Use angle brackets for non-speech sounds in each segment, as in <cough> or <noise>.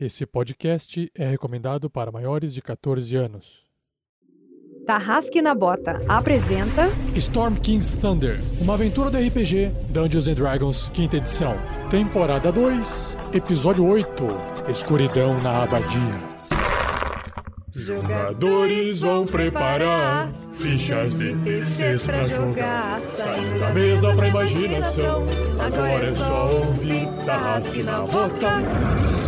Esse podcast é recomendado para maiores de 14 anos. Tarrasque na Bota apresenta Storm King's Thunder, uma aventura do RPG Dungeons and Dragons, quinta edição. Temporada 2, episódio 8, Escuridão na Abadia. Jogadores vão preparar fichas de terceiros pra jogar. Saindo da mesa pra imaginação. Agora é só ouvir Tarrasque na Bota.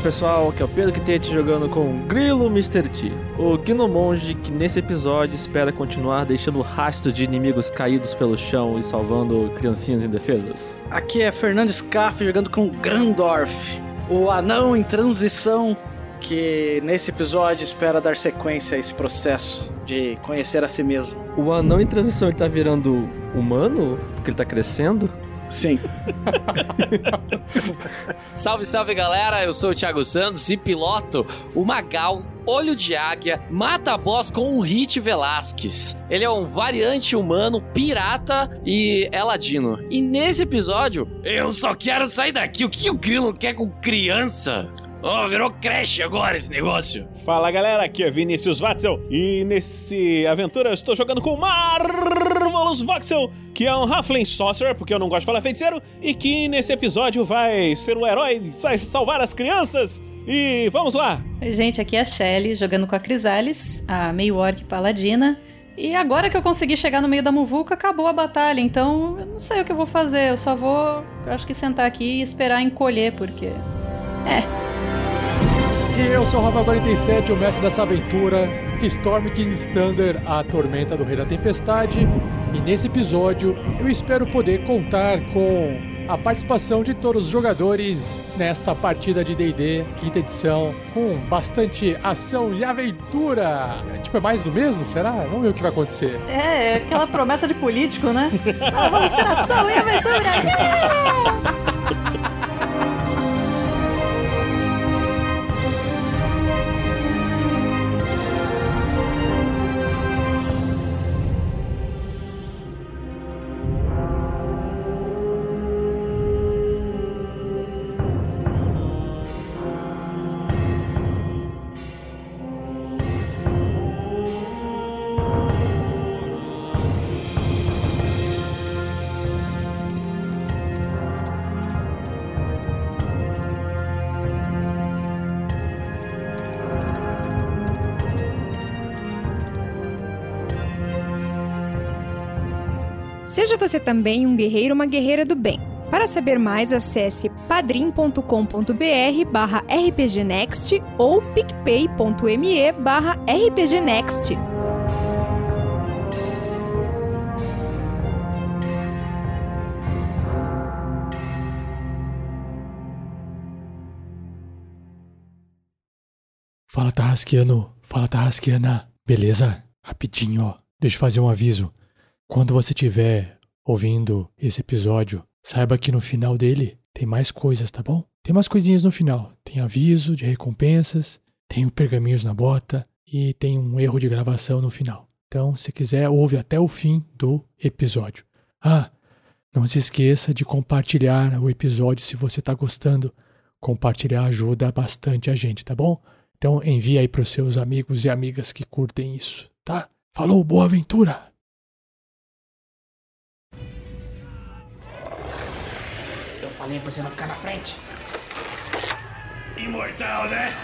Fala pessoal, aqui é o Pedro Quitete jogando com o Grilo Mr. T, o Gnomonge que nesse episódio espera continuar deixando rastro de inimigos caídos pelo chão e salvando criancinhas indefesas. Aqui é Fernando Scaff jogando com Grandorf, o anão em transição que nesse episódio espera dar sequência a esse processo de conhecer a si mesmo. O anão em transição ele tá virando humano? Porque ele tá crescendo? Sim. <laughs> Salve, salve galera, eu sou o Thiago Santos e piloto o Magal, olho de águia, mata boss com um Hit Velasquez. Ele é um variante humano, pirata e é ladino. E nesse episódio, eu só quero sair daqui. O que o Grilo quer com criança? Oh, virou creche agora esse negócio. Fala galera, aqui é Vinícius Watzel e nesse aventura eu estou jogando com Marvelous Voxel, que é um Halfling Sorcerer, porque eu não gosto de falar feiticeiro, e que nesse episódio vai ser o herói, vai salvar as crianças. E vamos lá! Gente, aqui é a Shelly jogando com a Crisales, a meio orc paladina. E agora que eu consegui chegar no meio da muvuca, acabou a batalha, então eu não sei o que eu vou fazer, eu só vou, acho que sentar aqui e esperar encolher, porque. É, E eu sou o Rafa47, o mestre dessa aventura, Storm King's Thunder, a tormenta do Rei da Tempestade. E nesse episódio eu espero poder contar com a participação de todos os jogadores nesta partida de D&D, quinta edição, com bastante ação e aventura. É, tipo, é mais do mesmo, será? Vamos ver o que vai acontecer. é aquela promessa de político, né? <laughs> Ah, vamos ter ação e aventura! Yeah! Seja você também um guerreiro ou uma guerreira do bem. Para saber mais, acesse padrim.com.br barra rpgnext ou picpay.me barra rpgnext. Fala, Tarrasquiano. Fala, Tarrasquiana. Beleza? Rapidinho, ó. Deixa eu fazer um aviso. Quando você estiver ouvindo esse episódio, saiba que no final dele tem mais coisas, tá bom? Tem mais coisinhas no final. Tem aviso de recompensas, tem o pergaminhos na bota e tem um erro de gravação no final. Então, se quiser, ouve até o fim do episódio. Ah, não se esqueça de compartilhar o episódio se você está gostando. Compartilhar ajuda bastante a gente, tá bom? Então envie aí para os seus amigos e amigas que curtem isso, tá? Falou, boa aventura! Pra você não ficar na frente. Imortal, né?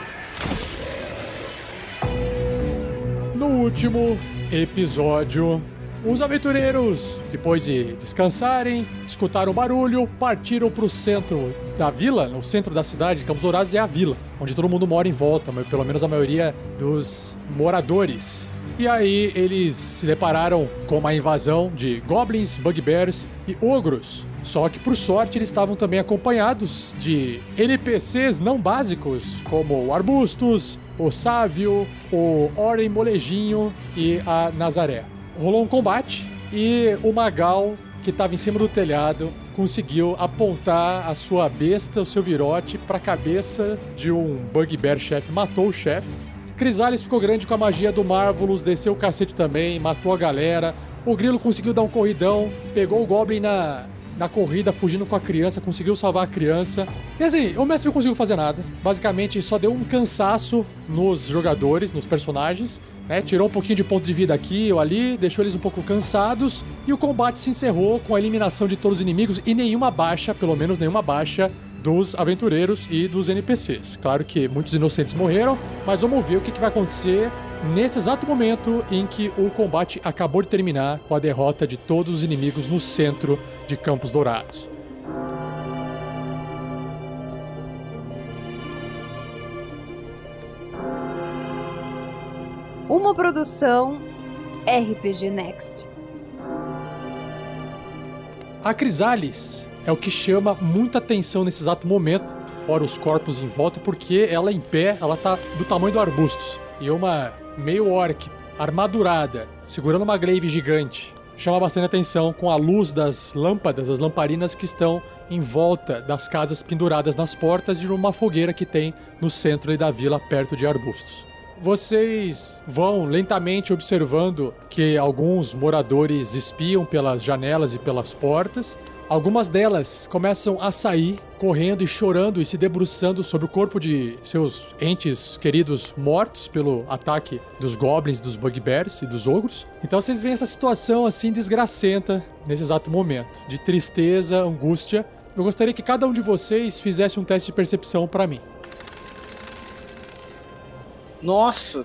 No último episódio, os aventureiros, depois de descansarem, escutaram o barulho, partiram para o centro da vila, no centro da cidade, Campos Dourados é a vila, onde todo mundo mora em volta, mas pelo menos a maioria dos moradores. E aí eles se depararam com uma invasão de goblins, bugbears e ogros. Só que, por sorte, eles estavam também acompanhados de NPCs não básicos, como o Arbustos, o Sávio, o Oren Molejinho e a Nazaré. Rolou um combate e o Magal, que estava em cima do telhado, conseguiu apontar a sua besta, o seu virote, para a cabeça de um Bugbear chefe, matou o chefe. Crisales ficou grande com a magia do Marvelous, desceu o cacete também, matou a galera. O Grilo conseguiu dar um corridão, pegou o Goblin na, na corrida, fugindo com a criança, conseguiu salvar a criança. E assim, o mestre não conseguiu fazer nada. Basicamente, só deu um cansaço nos jogadores, nos personagens. Né? Tirou um pouquinho de ponto de vida aqui ou ali, deixou eles um pouco cansados. E o combate se encerrou com a eliminação de todos os inimigos e nenhuma baixa, pelo menos nenhuma baixa, dos aventureiros e dos NPCs. Claro que muitos inocentes morreram, mas vamos ver o que, que vai acontecer nesse exato momento em que o combate acabou de terminar com a derrota de todos os inimigos no centro de Campos Dourados. Uma produção RPG Next. A Crisales é o que chama muita atenção nesse exato momento, fora os corpos em volta, porque ela em pé, ela tá do tamanho do arbustos. E uma meio orc armadurada, segurando uma glaive gigante, chama bastante atenção com a luz das lâmpadas, das lamparinas que estão em volta das casas penduradas nas portas de uma fogueira que tem no centro da vila, perto de arbustos. Vocês vão lentamente observando que alguns moradores espiam pelas janelas e pelas portas. Algumas delas começam a sair correndo e chorando e se debruçando sobre o corpo de seus entes queridos mortos pelo ataque dos goblins, dos bugbears e dos ogros. Então vocês veem essa situação assim desgracenta nesse exato momento, de tristeza, angústia. Eu gostaria que cada um de vocês fizesse um teste de percepção para mim. Nossa,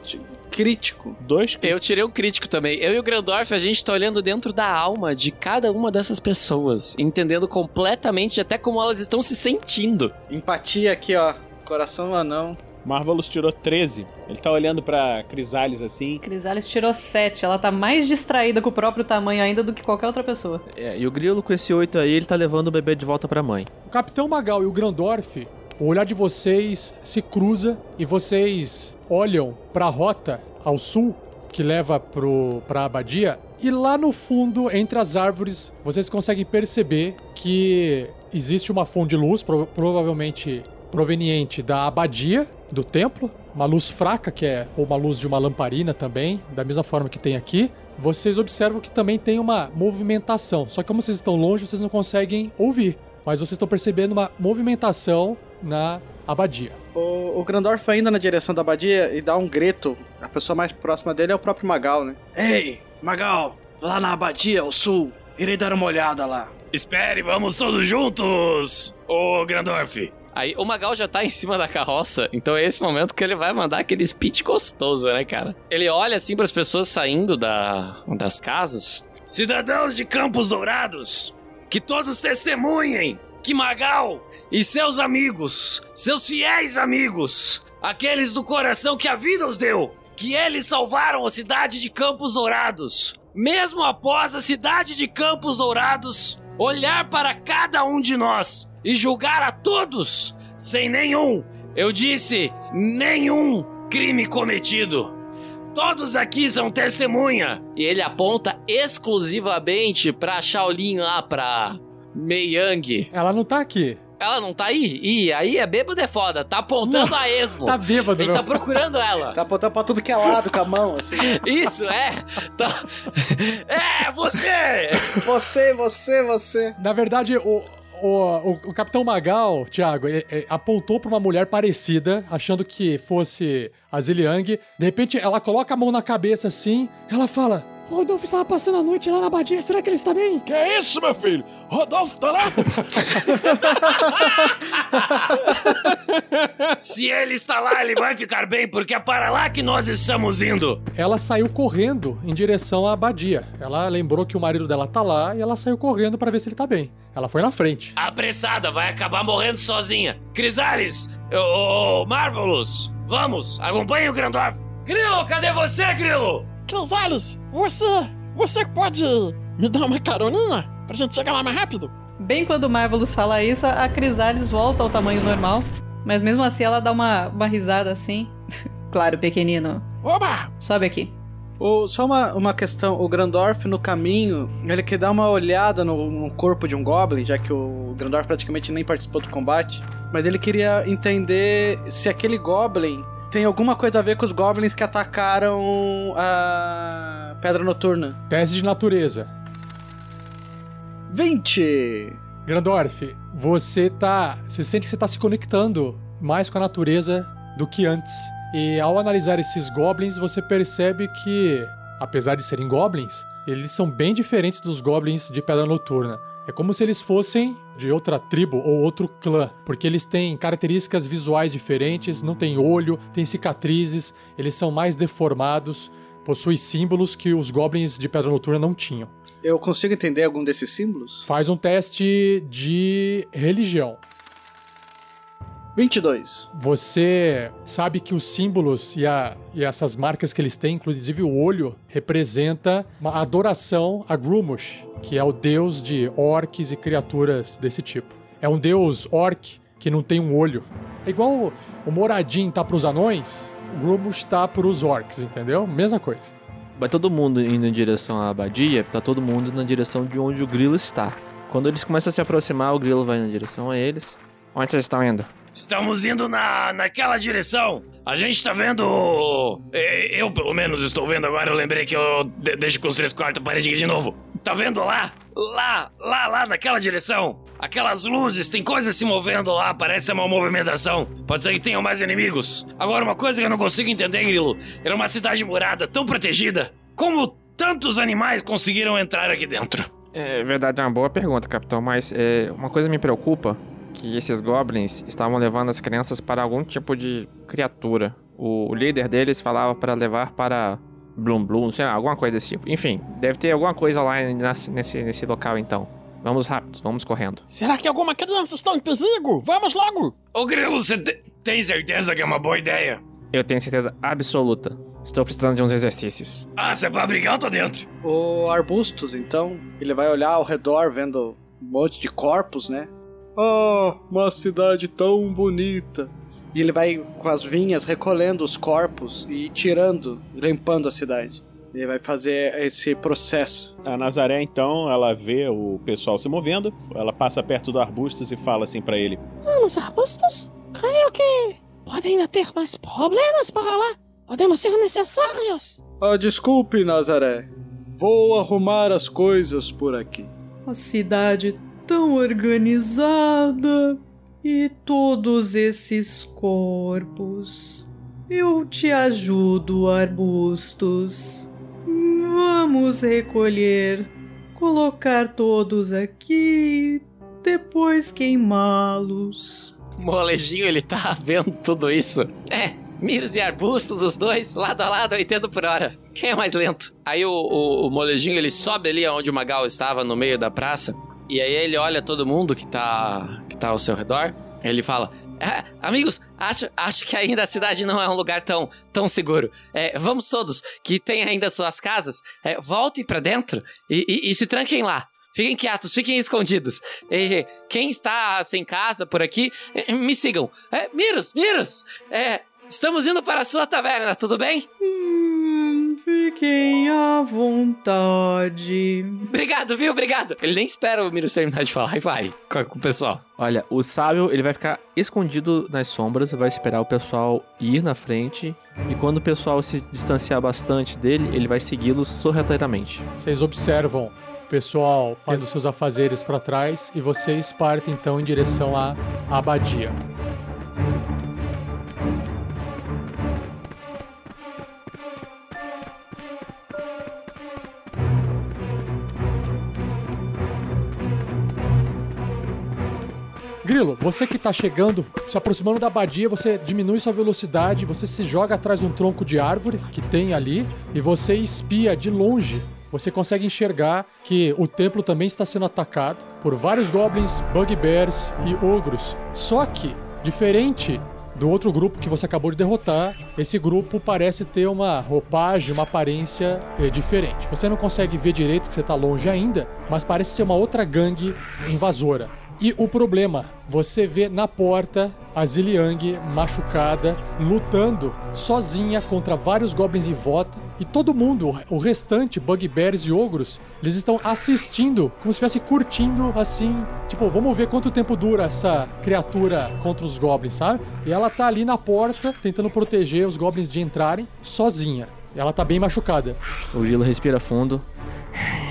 crítico. Dois Eu tirei um crítico também. Eu e o Grandorf, a gente tá olhando dentro da alma de cada uma dessas pessoas, entendendo completamente até como elas estão se sentindo. Empatia aqui, ó. Coração anão. Marvelous tirou 13. Ele tá olhando pra Crisales assim. Crisales tirou 7. Ela tá mais distraída com o próprio tamanho ainda do que qualquer outra pessoa. É, e o Grilo com esse 8 aí, ele tá levando o bebê de volta pra mãe. O Capitão Magal e o Grandorf, o olhar de vocês se cruza e vocês olham para a rota ao sul que leva para a abadia e lá no fundo, entre as árvores, vocês conseguem perceber que existe uma fonte de luz, pro- provavelmente proveniente da abadia do templo, uma luz fraca que é ou uma luz de uma lamparina também, da mesma forma que tem aqui. Vocês observam que também tem uma movimentação, só que como vocês estão longe, vocês não conseguem ouvir, mas vocês estão percebendo uma movimentação na abadia. O, o Grandorf vai indo na direção da abadia e dá um grito. A pessoa mais próxima dele é o próprio Magal, né? Ei, Magal, lá na abadia, ao sul. Irei dar uma olhada lá. Espere, vamos todos juntos! Ô, Grandorf! Aí o Magal já tá em cima da carroça, então é esse momento que ele vai mandar aquele speech gostoso, né, cara? Ele olha assim para as pessoas saindo da, das casas. Cidadãos de Campos Dourados, que todos testemunhem que Magal e seus amigos, seus fiéis amigos, aqueles do coração que a vida os deu, que eles salvaram a cidade de Campos Dourados. Mesmo após a cidade de Campos Dourados olhar para cada um de nós e julgar a todos sem nenhum, eu disse, nenhum crime cometido. Todos aqui são testemunha. E ele aponta exclusivamente pra Shaolin lá, pra Mei Yang. Ela não tá aqui. Ela não tá aí? Ih, aí é bêbado é foda. Tá apontando a esmo. Tá bêbado, Ele não. tá procurando ela. Tá apontando pra tudo que é lado com a mão, assim. <laughs> Isso, é. Tá... <laughs> É, você! Você, você, você. Na verdade, o, o, o, o Capitão Magal, Thiago, é- é, apontou pra uma mulher parecida, achando que fosse a Ziliang. De repente, ela coloca a mão na cabeça assim, ela fala: Rodolfo estava passando a noite lá na abadia, será que ele está bem? Que é isso, meu filho? Rodolfo tá lá? <laughs> Se ele está lá, ele vai ficar bem, porque é para lá que nós estamos indo. Ela saiu correndo em direção à abadia. Ela lembrou que o marido dela tá lá e ela saiu correndo pra ver se ele tá bem. Ela foi na frente. Apressada, vai acabar morrendo sozinha. Crisales, ô ô, Marvelous, vamos, acompanhe o Grandorf. Grilo, cadê você, Grilo? Crisales, você. Você pode me dar uma caroninha pra gente chegar lá mais rápido? Bem quando o Marvelous fala isso, a Crisales volta ao tamanho normal. Mas mesmo assim ela dá uma, uma risada assim. <laughs> claro, pequenino. Oba! Sobe aqui. O- só uma, uma questão, o Grandorf no caminho, ele quer dar uma olhada no, no corpo de um Goblin, já que o Grandorf praticamente nem participou do combate, mas ele queria entender se aquele Goblin tem alguma coisa a ver com os Goblins que atacaram a Pedra Noturna. Teste de natureza. 20! Grandorf, você tá. Você sente que você tá se conectando mais com a natureza do que antes. E ao analisar esses goblins, você percebe que, apesar de serem goblins, eles são bem diferentes dos goblins de Pedra Noturna. É como se eles fossem de outra tribo ou outro clã, porque eles têm características visuais diferentes, não têm olho, têm cicatrizes, eles são mais deformados, possuem símbolos que os goblins de Pedra Noturna não tinham. Eu consigo entender algum desses símbolos? Faz um teste de religião. 22. Você sabe que os símbolos e, a- e essas marcas que eles têm, inclusive o olho, representa uma adoração a Grumush, que é o deus de orcs e criaturas desse tipo. É um deus orc que não tem um olho. É igual o, Moradin tá pros anões, o Grumush tá pros orcs, entendeu? Mesma coisa. Vai todo mundo indo em direção à abadia, tá todo mundo na direção de onde o grilo está. Quando eles começam a se aproximar, o grilo vai na direção a eles. Onde vocês estão indo? Estamos indo na, naquela direção. A gente tá vendo. Eu, pelo menos, estou vendo agora. Eu lembrei que eu de, deixo com os três quartos parede aqui de novo. Tá vendo lá? Lá, lá, lá, naquela direção. Aquelas luzes, tem coisas se movendo lá. Parece ter uma movimentação. Pode ser que tenham mais inimigos. Agora, uma coisa que eu não consigo entender, Grilo. Era uma cidade murada, tão protegida. Como tantos animais conseguiram entrar aqui dentro? É verdade, é uma boa pergunta, capitão, mas é, uma coisa me preocupa, que esses goblins estavam levando as crianças para algum tipo de criatura. O, líder deles falava para levar para Bloom Bloom, sei lá, alguma coisa desse tipo. Enfim, deve ter alguma coisa lá nesse, nesse, nesse local então. Vamos rápido, vamos correndo. Será que alguma criança está em perigo? Vamos logo! Ô, Grilo, você te- tem certeza que é uma boa ideia? Eu tenho certeza absoluta. Estou precisando de uns exercícios. Ah, se é pra brigar, eu tô dentro. O Arbustos, então, ele vai olhar ao redor vendo um monte de corpos, né? Oh, uma cidade tão bonita. E ele vai com as vinhas recolhendo os corpos e tirando, limpando a cidade. Ele vai fazer esse processo. A Nazaré, então, ela vê o pessoal se movendo, ela passa perto do Arbustos e fala assim pra ele: Vamos, arbustos? Creio que podem ainda ter mais problemas para lá. Podemos ser necessários. Ah, desculpe, Nazaré. Vou arrumar as coisas por aqui. A cidade tão organizada e todos esses corpos. Eu te ajudo, arbustos. Vamos recolher, colocar todos aqui, depois queimá-los. Molejinho, ele tá <laughs> vendo tudo isso. É, Miros e arbustos, os dois, lado a lado, 80 por hora. Quem é mais lento? Aí o, o, o molejinho, ele sobe ali onde o Magal estava, no meio da praça. E aí ele olha todo mundo que tá, que tá ao seu redor. Ele fala... "Ah, amigos, acho, acho que ainda a cidade não é um lugar tão, tão seguro. É, vamos todos, que tem ainda suas casas, é, voltem pra dentro e, e- e se tranquem lá. Fiquem quietos, fiquem escondidos. E quem está sem casa por aqui, eh, me sigam. É, Miros, Miros, é, estamos indo para a sua taverna, tudo bem? Hum, fiquem à vontade. Obrigado, viu? Obrigado. Ele nem espera o Miros terminar de falar e vai com, o pessoal. Olha, o sábio ele vai ficar escondido nas sombras, vai esperar o pessoal ir na frente e quando o pessoal se distanciar bastante dele, ele vai segui-los sorrateiramente. Vocês observam o pessoal fazendo seus afazeres para trás e vocês partem então em direção à abadia. Você que tá chegando, se aproximando da abadia, você diminui sua velocidade, você se joga atrás de um tronco de árvore que tem ali e você espia de longe. Você consegue enxergar que o templo também está sendo atacado por vários goblins, bugbears e ogros. Só que, diferente do outro grupo que você acabou de derrotar. Esse grupo parece ter uma roupagem, uma aparência eh, diferente. Você não consegue ver direito, que você tá longe ainda, mas parece ser uma outra gangue invasora. E o problema, você vê na porta a Ziliang machucada, lutando sozinha contra vários goblins em volta. E todo mundo, o restante, bugbears e ogros, eles estão assistindo, como se estivesse curtindo assim. Tipo, vamos ver quanto tempo dura essa criatura contra os goblins, sabe? E ela tá ali na porta, tentando proteger os goblins de entrarem, sozinha. Ela tá bem machucada. O Grilo respira fundo.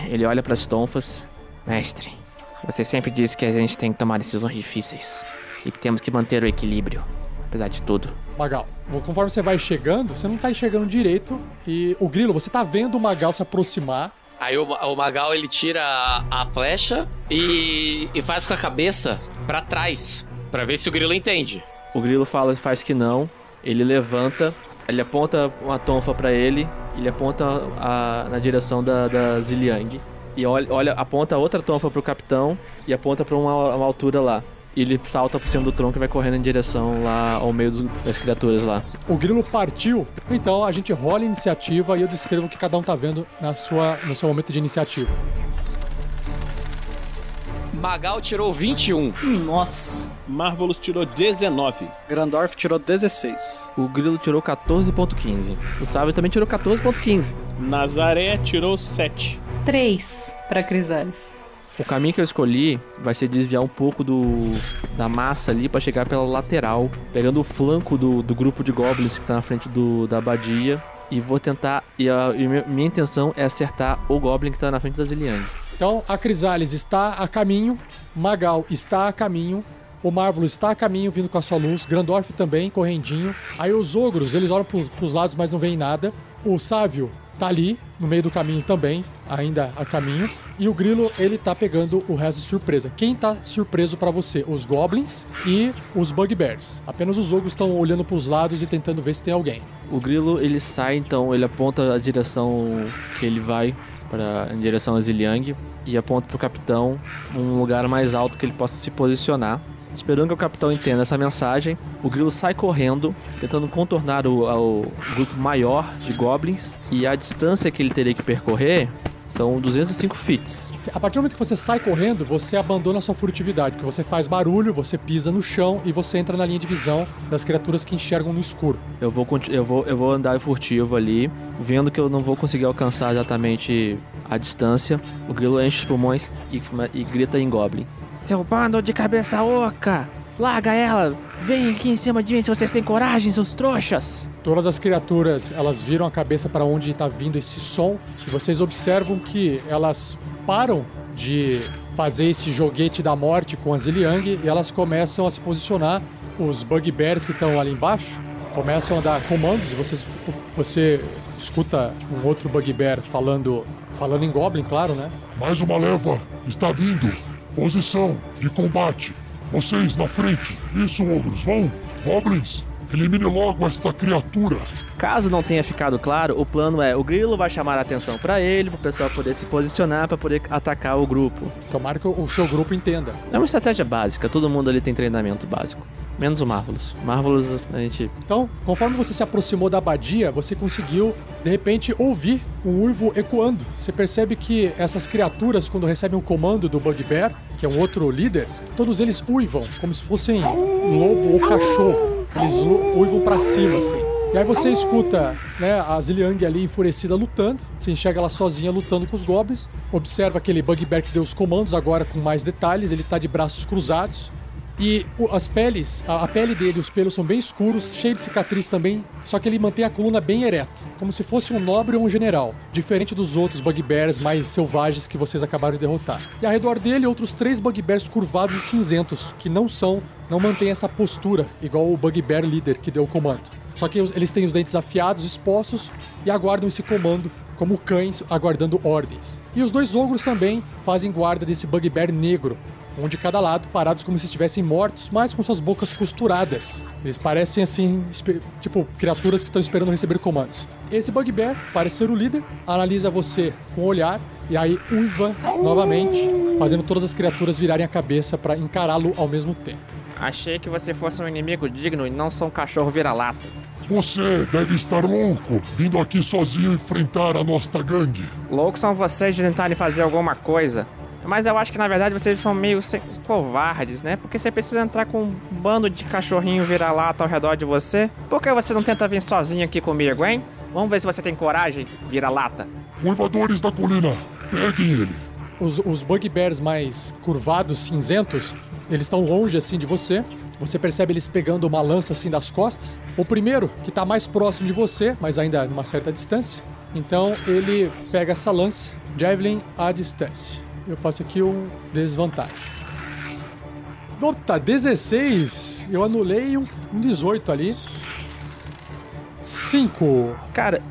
Ele olha para as tonfas. Mestre, você sempre disse que a gente tem que tomar decisões difíceis e que temos que manter o equilíbrio, apesar de tudo. Magal, conforme você vai chegando, você não tá enxergando direito. E o Grilo, você tá vendo o Magal se aproximar. Aí o, o Magal ele tira a, a flecha e, e faz com a cabeça pra trás, pra ver se o Grilo entende. O Grilo fala, faz que não. Ele levanta, ele aponta uma tonfa para ele, ele aponta a, na direção da, da Ziliang e olha, olha, aponta outra tonfa pro capitão e aponta pra uma, uma altura lá. E ele salta por cima do tronco e vai correndo em direção lá ao meio dos, das criaturas lá. O grilo partiu, então a gente rola a iniciativa e eu descrevo o que cada um tá vendo na sua, no seu momento de iniciativa. Magal tirou 21. Nossa. Marvelous tirou 19. Grandorf tirou 16. O Grilo tirou 14.15. O Sábio também tirou 14.15. Nazaré tirou 7. 3 pra Crisales. O caminho que eu escolhi vai ser desviar um pouco do da massa ali para chegar pela lateral, pegando o flanco do, do grupo de goblins que tá na frente do, da abadia. E vou tentar. E a e minha, intenção é acertar o Goblin que tá na frente da Ziliang. Então a Crisales está a caminho, Magal está a caminho, o Marvolo está a caminho vindo com a sua luz, Grandorf também, correndinho. Aí os ogros, eles olham pros, pros lados, mas não veem nada. O Sávio tá ali, no meio do caminho também, ainda a caminho. E o Grilo, ele tá pegando o resto de surpresa. Quem tá surpreso para você? Os Goblins e os Bugbears. Apenas os ogros estão olhando pros lados e tentando ver se tem alguém. O Grilo ele sai então, ele aponta a direção que ele vai para em direção a Ziliang e aponta pro capitão um lugar mais alto que ele possa se posicionar. Esperando que o capitão entenda essa mensagem, o Grilo sai correndo, tentando contornar o, o grupo maior de goblins e a distância que ele teria que percorrer são 205 feet. A partir do momento que você sai correndo, você abandona a sua furtividade, porque você faz barulho, você pisa no chão e você entra na linha de visão das criaturas que enxergam no escuro. Eu vou, eu vou, eu vou andar furtivo ali, vendo que eu não vou conseguir alcançar exatamente a distância. O grilo enche os pulmões e, e grita em Goblin. Seu bando de cabeça oca! Larga ela! Vem aqui em cima de mim se vocês têm coragem, seus trouxas! Todas as criaturas, elas viram a cabeça para onde está vindo esse som e vocês observam que elas param de fazer esse joguete da morte com a Ziliang e elas começam a se posicionar. Os bugbears que estão ali embaixo começam a dar comandos e vocês, você escuta um outro bugbear falando, falando em Goblin, claro, né? Mais uma leva está vindo. Posição de combate. Vocês na frente. Isso, ogros, vão. Goblins, elimine logo esta criatura. Caso não tenha ficado claro, o plano é o grilo vai chamar a atenção para ele, para o pessoal poder se posicionar para poder atacar o grupo. Tomara que o seu grupo entenda. É uma estratégia básica, todo mundo ali tem treinamento básico. Menos o Marvelous. Marvelous a gente. Então, conforme você se aproximou da abadia, você conseguiu, de repente, ouvir um uivo ecoando. Você percebe que essas criaturas, quando recebem um comando do Bugbear, que é um outro líder, todos eles uivam, como se fossem lobo ou cachorro. Eles uivam pra cima, assim. E aí você escuta né, a Ziliang ali enfurecida lutando. Você enxerga ela sozinha lutando com os goblins. Observa aquele Bugbear que deu os comandos agora com mais detalhes. Ele tá de braços cruzados. E as peles, a, pele dele, os pelos são bem escuros, cheio de cicatriz também, só que ele mantém a coluna bem ereta, como se fosse um nobre ou um general, diferente dos outros bugbears mais selvagens que vocês acabaram de derrotar. E ao redor dele, outros três bugbears curvados e cinzentos, que não são, não mantêm essa postura, igual o bugbear líder que deu o comando. Só que eles têm os dentes afiados, expostos, e aguardam esse comando como cães aguardando ordens. E os dois ogros também fazem guarda desse bugbear negro, um de cada lado, parados como se estivessem mortos, mas com suas bocas costuradas. Eles parecem assim, tipo, criaturas que estão esperando receber comandos. Esse bugbear parece ser o líder, analisa você com o olhar e aí uiva novamente, fazendo todas as criaturas virarem a cabeça para encará-lo ao mesmo tempo. Achei que você fosse um inimigo digno e não só um cachorro vira-lata. Você deve estar louco, vindo aqui sozinho enfrentar a nossa gangue. Loucos são vocês de tentarem fazer alguma coisa. Mas eu acho que na verdade vocês são meio covardes, né? Porque você precisa entrar com um bando de cachorrinho vira-lata ao redor de você. Por que você não tenta vir sozinho aqui comigo, hein? Vamos ver se você tem coragem, vira-lata. Uivadores da colina, peguem ele. Os, os bugbears mais curvados, cinzentos, eles estão longe assim de você. Você percebe eles pegando uma lança assim das costas. O primeiro, que tá mais próximo de você, mas ainda numa certa distância. Então ele pega essa lança, Javelin à distância. Eu faço aqui um desvantagem. Opa, 16. Eu anulei um 18 ali. 5. Cara,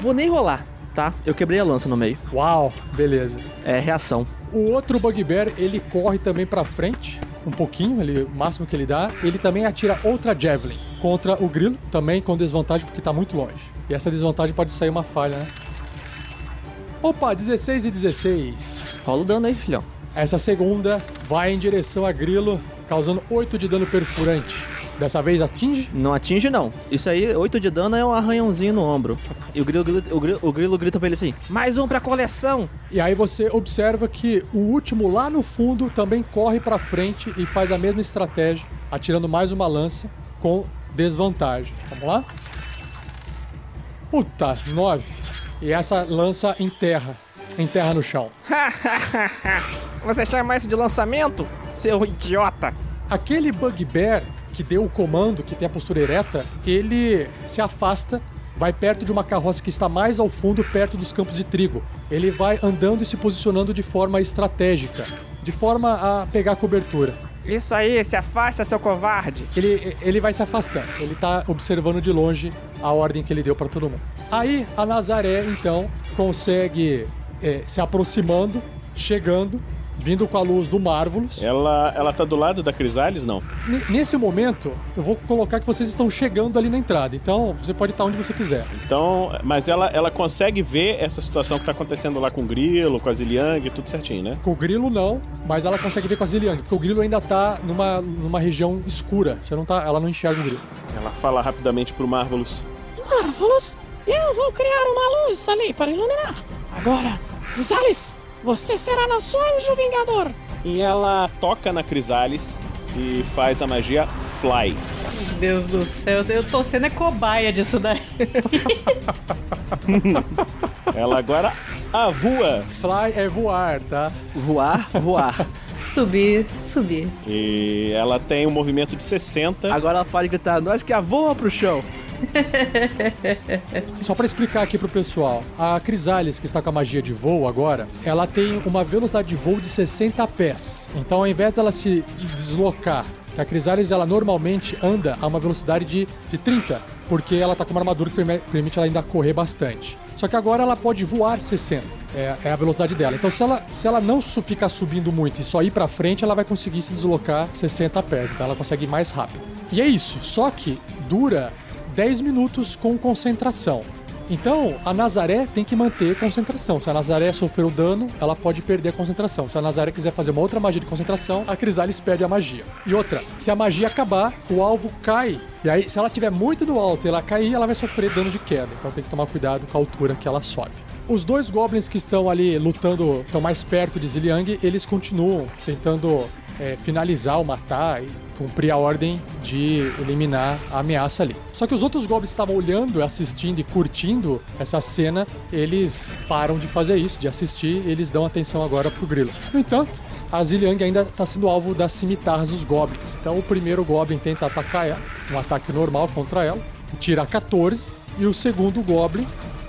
vou nem rolar, tá? Eu quebrei a lança no meio. Uau, beleza. É reação. O outro Bugbear, ele corre também pra frente, um pouquinho, ele, o máximo que ele dá. Ele também atira outra Javelin contra o Grilo, também com desvantagem porque tá muito longe. E essa desvantagem pode sair uma falha, né? Opa, 16 e 16. Rola o dano aí, filhão. Essa segunda vai em direção a Grilo, causando 8 de dano perfurante. Dessa vez atinge? Não atinge, não. Isso aí, 8 de dano é um arranhãozinho no ombro. E o grilo, grita- o grilo, o grilo grita pra ele assim: Mais um pra coleção! E aí você observa que o último lá no fundo também corre pra frente e faz a mesma estratégia, atirando mais uma lança com desvantagem. Vamos lá? Puta, 9. E essa lança enterra. Enterra no chão. <laughs> Você chama isso de lançamento? Seu idiota! Aquele Bugbear que deu o comando, que tem a postura ereta, ele se afasta, vai perto de uma carroça que está mais ao fundo, perto dos campos de trigo. Ele vai andando e se posicionando de forma estratégica, de forma a pegar cobertura. Isso aí, se afasta, seu covarde! Ele, ele vai se afastando, ele tá observando de longe a ordem que ele deu para todo mundo. Aí a Nazaré, então, consegue é, se aproximando, chegando, vindo com a luz do Marvelous. Ela, ela tá do lado da Crisales, não? N- Nesse momento, eu vou colocar que vocês estão chegando ali na entrada, então você pode estar onde você quiser. Então, mas ela, ela consegue ver essa situação que tá acontecendo lá com o Grilo, com a Ziliang, tudo certinho, né? Com o grilo não, mas ela consegue ver com a Ziliang, porque o grilo ainda tá numa, numa região escura. Você não tá, ela não enxerga o grilo. Ela fala rapidamente pro Marvelous. Marvelous, eu vou criar uma luz ali para iluminar. Agora, Gisales, você será nosso anjo vingador. E ela toca na Crisales e faz a magia Fly. Meu Deus do céu, eu tô sendo é cobaia disso daí. <laughs> Ela agora avua Fly é voar, tá? Voar, voar. Subir, subir. e ela tem um movimento de 60. Agora ela pode gritar: Nós que a voa pro chão! Só pra explicar aqui pro pessoal, a Crisales, que está com a magia de voo agora, ela tem uma velocidade de voo de 60 pés. Então, ao invés dela se deslocar, a Crisales ela normalmente anda a uma velocidade de, de 30, porque ela tá com uma armadura que permite ela ainda correr bastante. Só que agora ela pode voar 60. É, é a velocidade dela. Então, se ela, se ela não ficar subindo muito e só ir pra frente, ela vai conseguir se deslocar 60 pés. Então, ela consegue ir mais rápido. E é isso. Só que dura 10 minutos com concentração. Então, a Nazaré tem que manter concentração. Se a Nazaré sofreu dano, ela pode perder a concentração. Se a Nazaré quiser fazer uma outra magia de concentração, a Crisales perde a magia. E outra, se a magia acabar, o alvo cai. E aí, se ela tiver muito no alto e ela cair, ela vai sofrer dano de queda. Então tem que tomar cuidado com a altura que ela sobe. Os dois goblins que estão ali lutando, estão mais perto de Ziliang, eles continuam tentando é, finalizar ou matar e cumprir a ordem de eliminar a ameaça ali. Só que os outros goblins estavam olhando, assistindo e curtindo essa cena, eles param de fazer isso, de assistir, eles dão atenção agora pro grilo. No entanto, a Ziliang ainda está sendo alvo das cimitarras dos goblins. Então o primeiro goblin tenta atacar ela, um ataque normal contra ela, tira 14, e o segundo goblin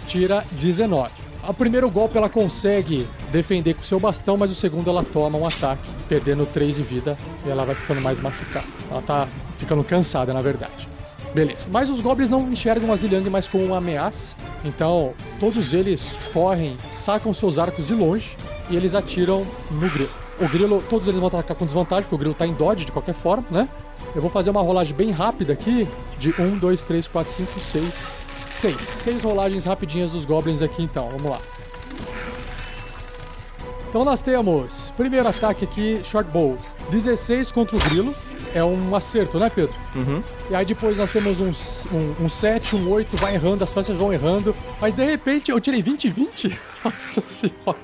tira 19. O primeiro golpe ela consegue defender com seu bastão, mas o segundo ela toma um ataque, perdendo 3 de vida e ela vai ficando mais machucada. Ela tá ficando cansada, na verdade. Beleza. Mas os goblins não enxergam a Ziliang mais como uma ameaça. Então, todos eles correm, sacam seus arcos de longe e eles atiram no grilo. O grilo, todos eles vão atacar com desvantagem, porque o grilo tá em dodge de qualquer forma, né? Eu vou fazer uma rolagem bem rápida aqui de 1, 2, 3, 4, 5, 6. 6. 6 rolagens rapidinhas dos goblins aqui então. Vamos lá. Então nós temos primeiro ataque aqui, short bow, 16 contra o grilo. É um acerto, né, Pedro? Uhum. E aí depois nós temos um, um, um 7, um 8, vai errando, as flechas vão errando. Mas de repente eu tirei 20 e 20. <laughs> Nossa senhora.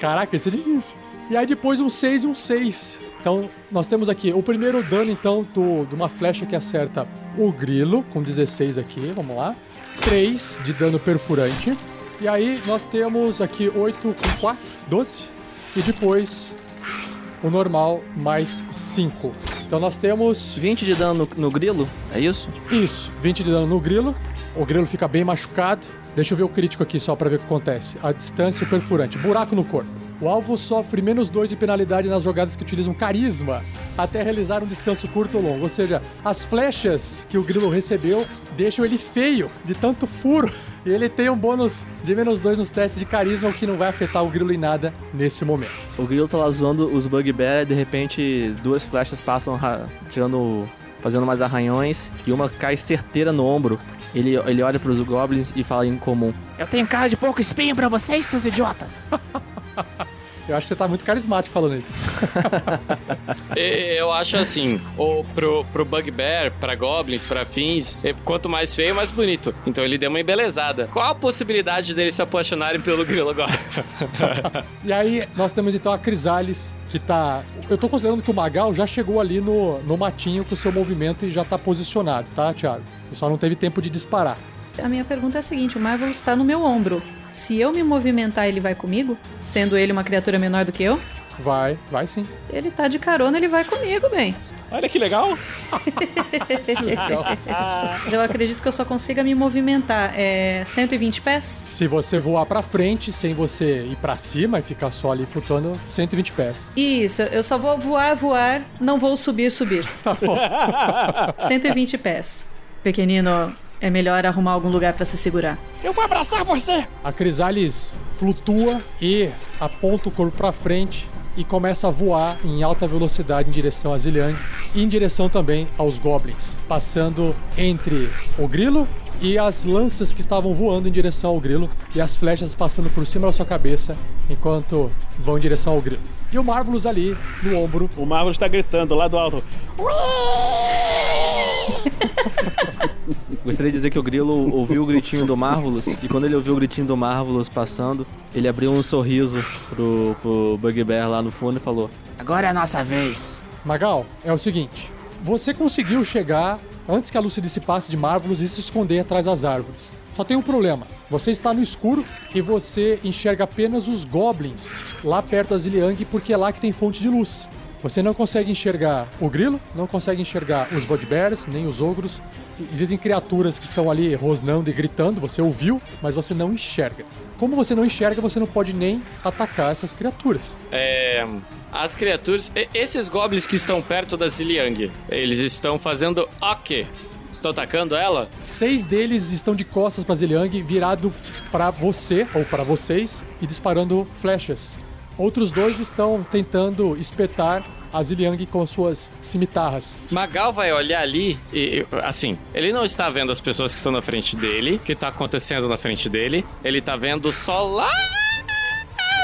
Caraca, isso é difícil. E aí depois um 6 e um 6. Então nós temos aqui o primeiro dano então do, de uma flecha que acerta o grilo, com 16 aqui, vamos lá. 3 de dano perfurante. E aí nós temos aqui 8 com 4, 12. E depois o normal mais 5. Então nós temos 20 de dano no, no grilo, é isso? isso, 20 de dano no grilo. O grilo fica bem machucado. Deixa eu ver o crítico aqui só pra ver o que acontece. A distância e o perfurante. Buraco no corpo. O alvo sofre menos 2 de penalidade nas jogadas que utilizam carisma até realizar um descanso curto ou longo. Ou seja, as flechas que o grilo recebeu deixam ele feio de tanto furo. E ele tem um bônus de menos 2 nos testes de carisma, o que não vai afetar o grilo em nada nesse momento. O grilo tá lá zoando os bugbear e de repente duas flechas passam ra- tirando. fazendo mais arranhões e uma cai certeira no ombro. Ele, ele olha pros goblins e fala em comum. Eu tenho cara de pouco espinho pra vocês, seus idiotas. <laughs> Eu acho que você tá muito carismático falando isso. E- <laughs> Eu acho assim, o, pro, pro Bugbear, pra Goblins, pra fins, eh, quanto mais feio, mais bonito. Então ele deu uma embelezada. Qual a possibilidade deles se apaixonarem pelo grilo agora? <laughs> E aí, nós temos então a Crisales, que tá. Eu tô considerando que o Magal já chegou ali no, no matinho com o seu movimento e já tá posicionado, tá, Thiago? Você só não teve tempo de disparar. A minha pergunta é a seguinte: o Marvel está no meu ombro. Se eu me movimentar, ele vai comigo? Sendo ele uma criatura menor do que eu? Vai, vai sim. Ele tá de carona, ele vai comigo, bem. Olha que legal. <laughs> Legal. Mas eu acredito que eu só consiga me movimentar. É 120 pés? Se você voar pra frente, sem você ir pra cima e ficar só ali flutuando, 120 pés. Isso, eu só vou voar, voar, não vou subir, subir. <laughs> Tá bom. 120 pés. Pequenino, é melhor arrumar algum lugar pra se segurar. Eu vou abraçar você. A Crisales flutua e aponta o corpo pra frente e começa a voar em alta velocidade em direção a Ziliang e em direção também aos goblins, passando entre o grilo e as lanças que estavam voando em direção ao grilo e as flechas passando por cima da sua cabeça enquanto vão em direção ao grilo. E o Marvelous ali no ombro, O Marvel está gritando lá do alto. <laughs> <laughs> Gostaria de dizer que o grilo ouviu o gritinho do Marvelous e quando ele ouviu o gritinho do Marvelous passando, ele abriu um sorriso pro, pro Bugbear lá no fundo e falou: Agora é a nossa vez. Magal, é o seguinte: você conseguiu chegar antes que a luz se dissipasse de Marvelous e se esconder atrás das árvores. Só tem um problema: você está no escuro e você enxerga apenas os goblins lá perto da Ziliang, porque é lá que tem fonte de luz. Você não consegue enxergar o grilo, não consegue enxergar os bugbears, nem os ogros. Existem criaturas que estão ali rosnando e gritando, você ouviu, mas você não enxerga. Como você não enxerga, você não pode nem atacar essas criaturas. É. As criaturas. Esses goblins que estão perto da Ziliang, eles estão fazendo o quê? Estão atacando ela? Seis deles estão de costas para Ziliang, virado para você ou para vocês e disparando flechas. Outros dois estão tentando espetar a Ziliang com suas cimitarras. Magal vai olhar ali e, assim, ele não está vendo as pessoas que estão na frente dele, o que está acontecendo na frente dele. Ele tá vendo só lá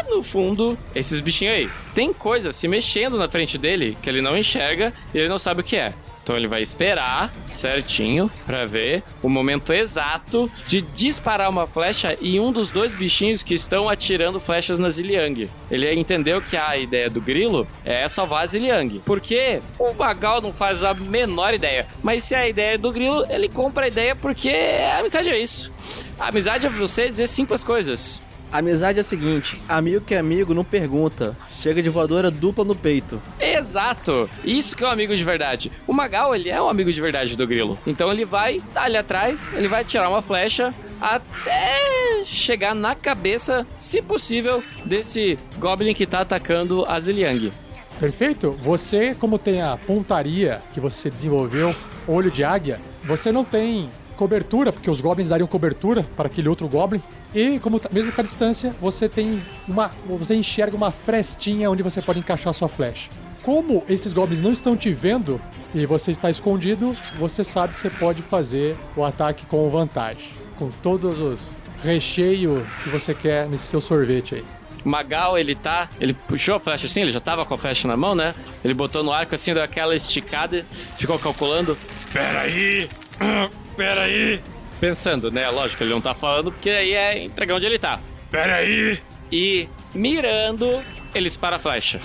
no fundo esses bichinhos aí. Tem coisa se mexendo na frente dele que ele não enxerga e ele não sabe o que é. Então ele vai esperar certinho pra ver o momento exato de disparar uma flecha em um dos dois bichinhos que estão atirando flechas na Ziliang. Ele entendeu que a ideia do grilo é salvar a Ziliang. Porque o Magal não faz a menor ideia. Mas se a ideia é do grilo, ele compra a ideia porque a amizade é isso. A amizade é você dizer simples coisas. Amizade é o seguinte: amigo que é amigo não pergunta. Chega de voadora dupla no peito. Exato! Isso que é um amigo de verdade. O Magal, ele é um amigo de verdade do Grilo. Então ele vai tá ali atrás, ele vai tirar uma flecha até chegar na cabeça, se possível, desse Goblin que tá atacando a Ziliang. Perfeito? Você, como tem a pontaria que você desenvolveu, olho de águia, você não tem cobertura, porque os goblins dariam cobertura para aquele outro goblin. E como tá- mesmo com a distância, você tem uma. Você enxerga uma frestinha onde você pode encaixar sua flecha. Como esses goblins não estão te vendo e você está escondido, você sabe que você pode fazer o ataque com vantagem. Com todos os recheios que você quer nesse seu sorvete aí. O Magal, ele tá. Ele puxou a flecha assim, ele já tava com a flecha na mão, né? Ele botou no arco assim, deu aquela esticada, ficou calculando. Peraí! <clears throat> Peraí! Pensando, né? Lógico, ele não tá falando, porque aí é entregar onde ele tá. Peraí! E mirando, ele dispara a flecha.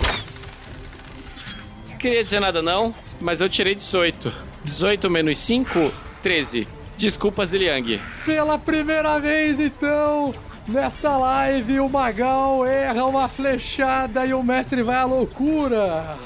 Queria dizer nada não, mas eu tirei 18. 18 menos 5, 13. Desculpa, Ziliang. Pela primeira vez, então, nesta live, o Magal erra uma flechada e o mestre vai à loucura.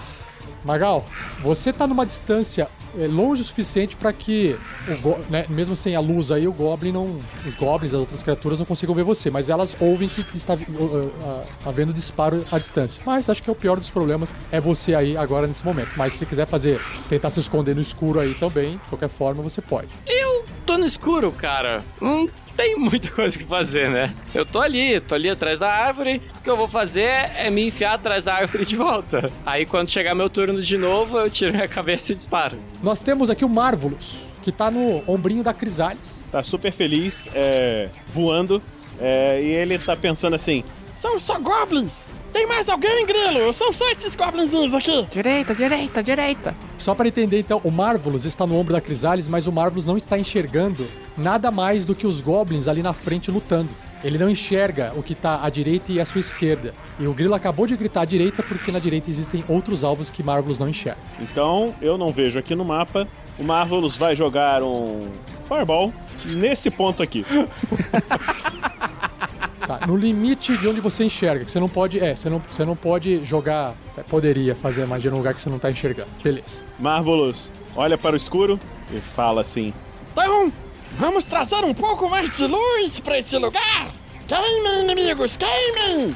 Magal, você tá numa distância é, longe o suficiente para que, o né, mesmo sem a luz aí, o Goblin não. Os Goblins, as outras criaturas não consigam ver você, mas elas ouvem que está uh, uh, havendo disparo à distância. Mas acho que é o pior dos problemas é você aí agora nesse momento. Mas se quiser fazer, tentar se esconder no escuro aí também, de qualquer forma você pode. Eu tô no escuro, cara. Não tem muita coisa que fazer, né? Eu tô ali, tô ali atrás da árvore. O que eu vou fazer é me enfiar atrás da árvore de volta. Aí quando chegar meu turno de novo, eu tiro minha cabeça e disparo. Nós temos aqui o Marvelous, que tá no ombrinho da Crisales. Tá super feliz, é, voando, é, e ele tá pensando assim: São só goblins! Tem mais alguém, Grilo? São só esses goblinzinhos aqui! Direita, direita, direita. Só para entender então, o Marvelous está no ombro da Crisales, mas o Marvelous não está enxergando nada mais do que os goblins ali na frente lutando. Ele não enxerga o que tá à direita e à sua esquerda. E o Grilo acabou de gritar à direita porque na direita existem outros alvos que Marvelous não enxerga. Então, eu não vejo aqui no mapa. O Marvelous vai jogar um Fireball nesse ponto aqui. <laughs> Tá, no limite de onde você enxerga, que você não pode, é, você não, você não pode jogar, é, poderia fazer magia num lugar que você não tá enxergando. Beleza. Marvelous olha para o escuro e fala assim: Então, vamos trazer um pouco mais de luz pra esse lugar! Queimem, inimigos, queimem!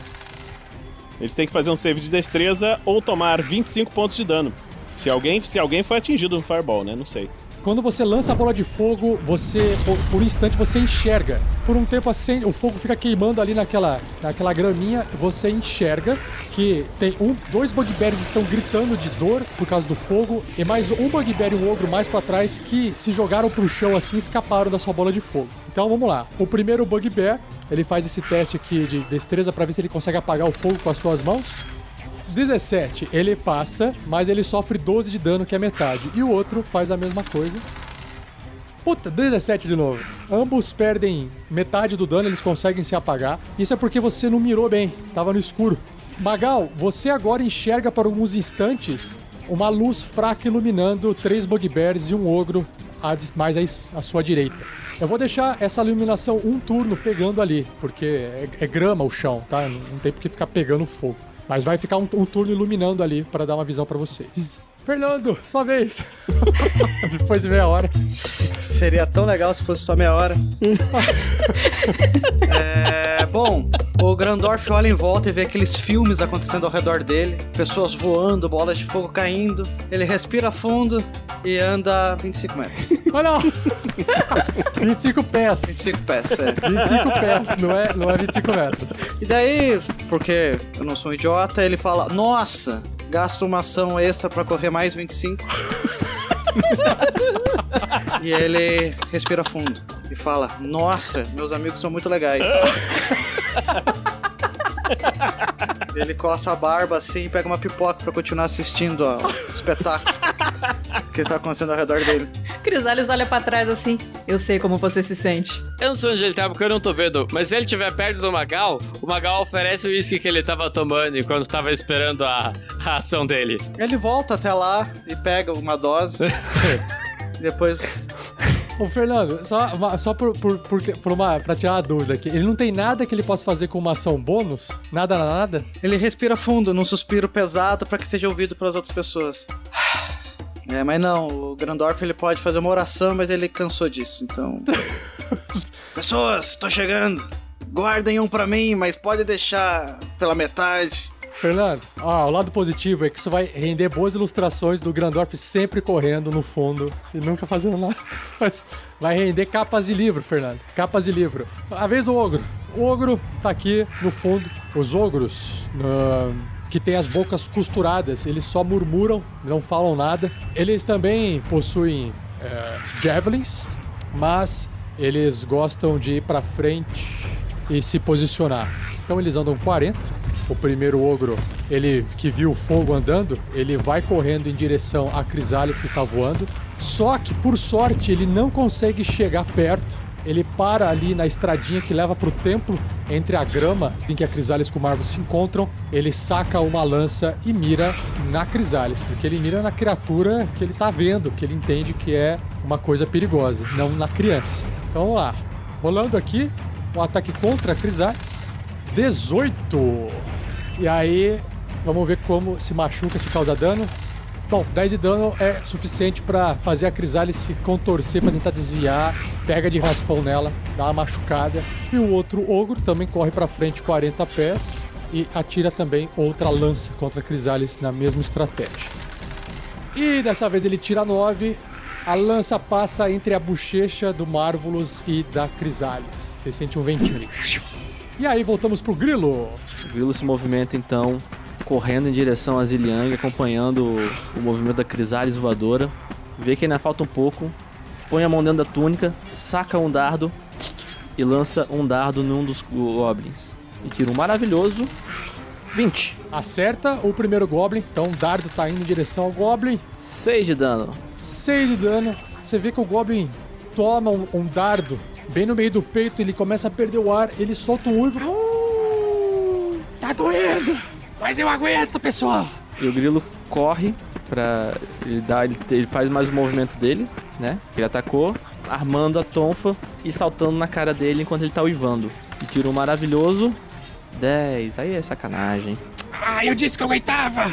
Eles têm que fazer um save de destreza ou tomar 25 pontos de dano. Se alguém, se alguém foi atingido no Fireball, né? Não sei. Quando você lança a bola de fogo, você, por, por um instante, você enxerga. Por um tempo assim, o fogo fica queimando ali naquela, naquela graminha, você enxerga que tem um, dois bugbears estão gritando de dor por causa do fogo, e mais um bugbear e um ogro mais pra trás que se jogaram pro chão assim escaparam da sua bola de fogo. Então vamos lá. O primeiro bugbear, ele faz esse teste aqui de destreza pra ver se ele consegue apagar o fogo com as suas mãos. 17, ele passa, mas ele sofre 12 de dano, que é metade. E o outro faz a mesma coisa. Puta, 17 de novo. Ambos perdem metade do dano, eles conseguem se apagar. Isso é porque você não mirou bem, tava no escuro. Magal, você agora enxerga por alguns instantes uma luz fraca iluminando três bugbears e um ogro mais à sua direita. Eu vou deixar essa iluminação um turno pegando ali, porque é, é grama o chão, tá? Não tem por que ficar pegando fogo. Mas vai ficar um, um turno iluminando ali para dar uma visão para vocês. Fernando, sua vez. <laughs> Depois de meia hora. Seria tão legal se fosse só meia hora. <laughs> é, bom, o Grandorf olha em volta e vê aqueles filmes acontecendo ao redor dele, pessoas voando, bolas de fogo caindo. Ele respira fundo e anda 25 metros. Oh não! 25 pés. 25 pés, é. 25 pés, não é, não é 25 metros. E daí, porque eu não sou um idiota, ele fala: Nossa, gasto uma ação extra pra correr mais 25. <laughs> e ele respira fundo e fala: Nossa, meus amigos são muito legais. <laughs> <laughs> ele coça a barba assim e pega uma pipoca pra continuar assistindo ao espetáculo que tá acontecendo ao redor dele. Crisales olha pra trás assim. Eu sei como você se sente. Eu não sei onde ele tá porque eu não tô vendo, mas se ele estiver perto do Magal, o Magal oferece o uísque que ele tava tomando enquanto tava esperando a, a ação dele. Ele volta até lá e pega uma dose. e <laughs> depois Ô, Fernando, só, uma- só por, por, por, por uma, pra tirar uma dúvida aqui. Ele não tem nada que ele possa fazer com uma ação bônus? Nada, nada? Ele respira fundo, num suspiro pesado para que seja ouvido pelas outras pessoas. <sighs> É, mas não, o Grandorf ele pode fazer uma oração, mas ele cansou disso, então. <laughs> pessoas, tô chegando. Guardem um pra mim, mas pode deixar pela metade. Fernando, ó, o lado positivo é que isso vai render boas ilustrações do Grandorf sempre correndo no fundo e nunca fazendo nada. <laughs> Mas vai render capas de livro, Fernando. Capas de livro. A vez do ogro. O ogro tá aqui no fundo. Os ogros. ah, que tem as bocas costuradas, eles só murmuram, não falam nada. Eles também possuem é, javelins, mas eles gostam de ir pra frente e se posicionar. Então eles andam 40. O primeiro ogro, ele que viu o fogo andando, ele vai correndo em direção a Crisales que está voando. Só que, por sorte, ele não consegue chegar perto. Ele para ali na estradinha que leva pro templo, entre a grama em que a Crisales com o Marvel se encontram. Ele saca uma lança e mira na Crisales, porque ele mira na criatura que ele tá vendo, que ele entende que é uma coisa perigosa, não na criança. Então vamos lá. Rolando aqui, um ataque contra a Crisales. 18. E aí, vamos ver como se machuca, se causa dano. Bom, 10 de dano é suficiente pra fazer a Crisales se contorcer pra tentar desviar. Pega de raspão nela, dá uma machucada. E o outro ogro também corre pra frente 40 pés e atira também outra lança contra a Crisales na mesma estratégia. E dessa vez ele tira 9. A lança passa entre a bochecha do Marvelous e da Crisales. Você sente um ventinho. E aí voltamos pro grilo. O grilo se movimenta então, correndo em direção a Ziliang, acompanhando o, o movimento da Crisales voadora. Vê que ainda falta um pouco. Põe a mão dentro da túnica, saca um dardo e lança um dardo num dos goblins. E tira um maravilhoso 20. Acerta o primeiro Goblin. Então o dardo tá indo em direção ao Goblin. 6 de dano. 6 de dano. Você vê que o Goblin toma um, um dardo bem no meio do peito. Ele começa a perder o ar. Ele solta um uivo. Tá doendo, mas eu aguento, pessoal. E o grilo corre pra. Ele, dá, ele, ele faz mais o movimento dele, né? Ele atacou, armando a tonfa e saltando na cara dele enquanto ele tá uivando. E tira um maravilhoso 10. Aí é sacanagem. Ah, eu disse que eu aguentava.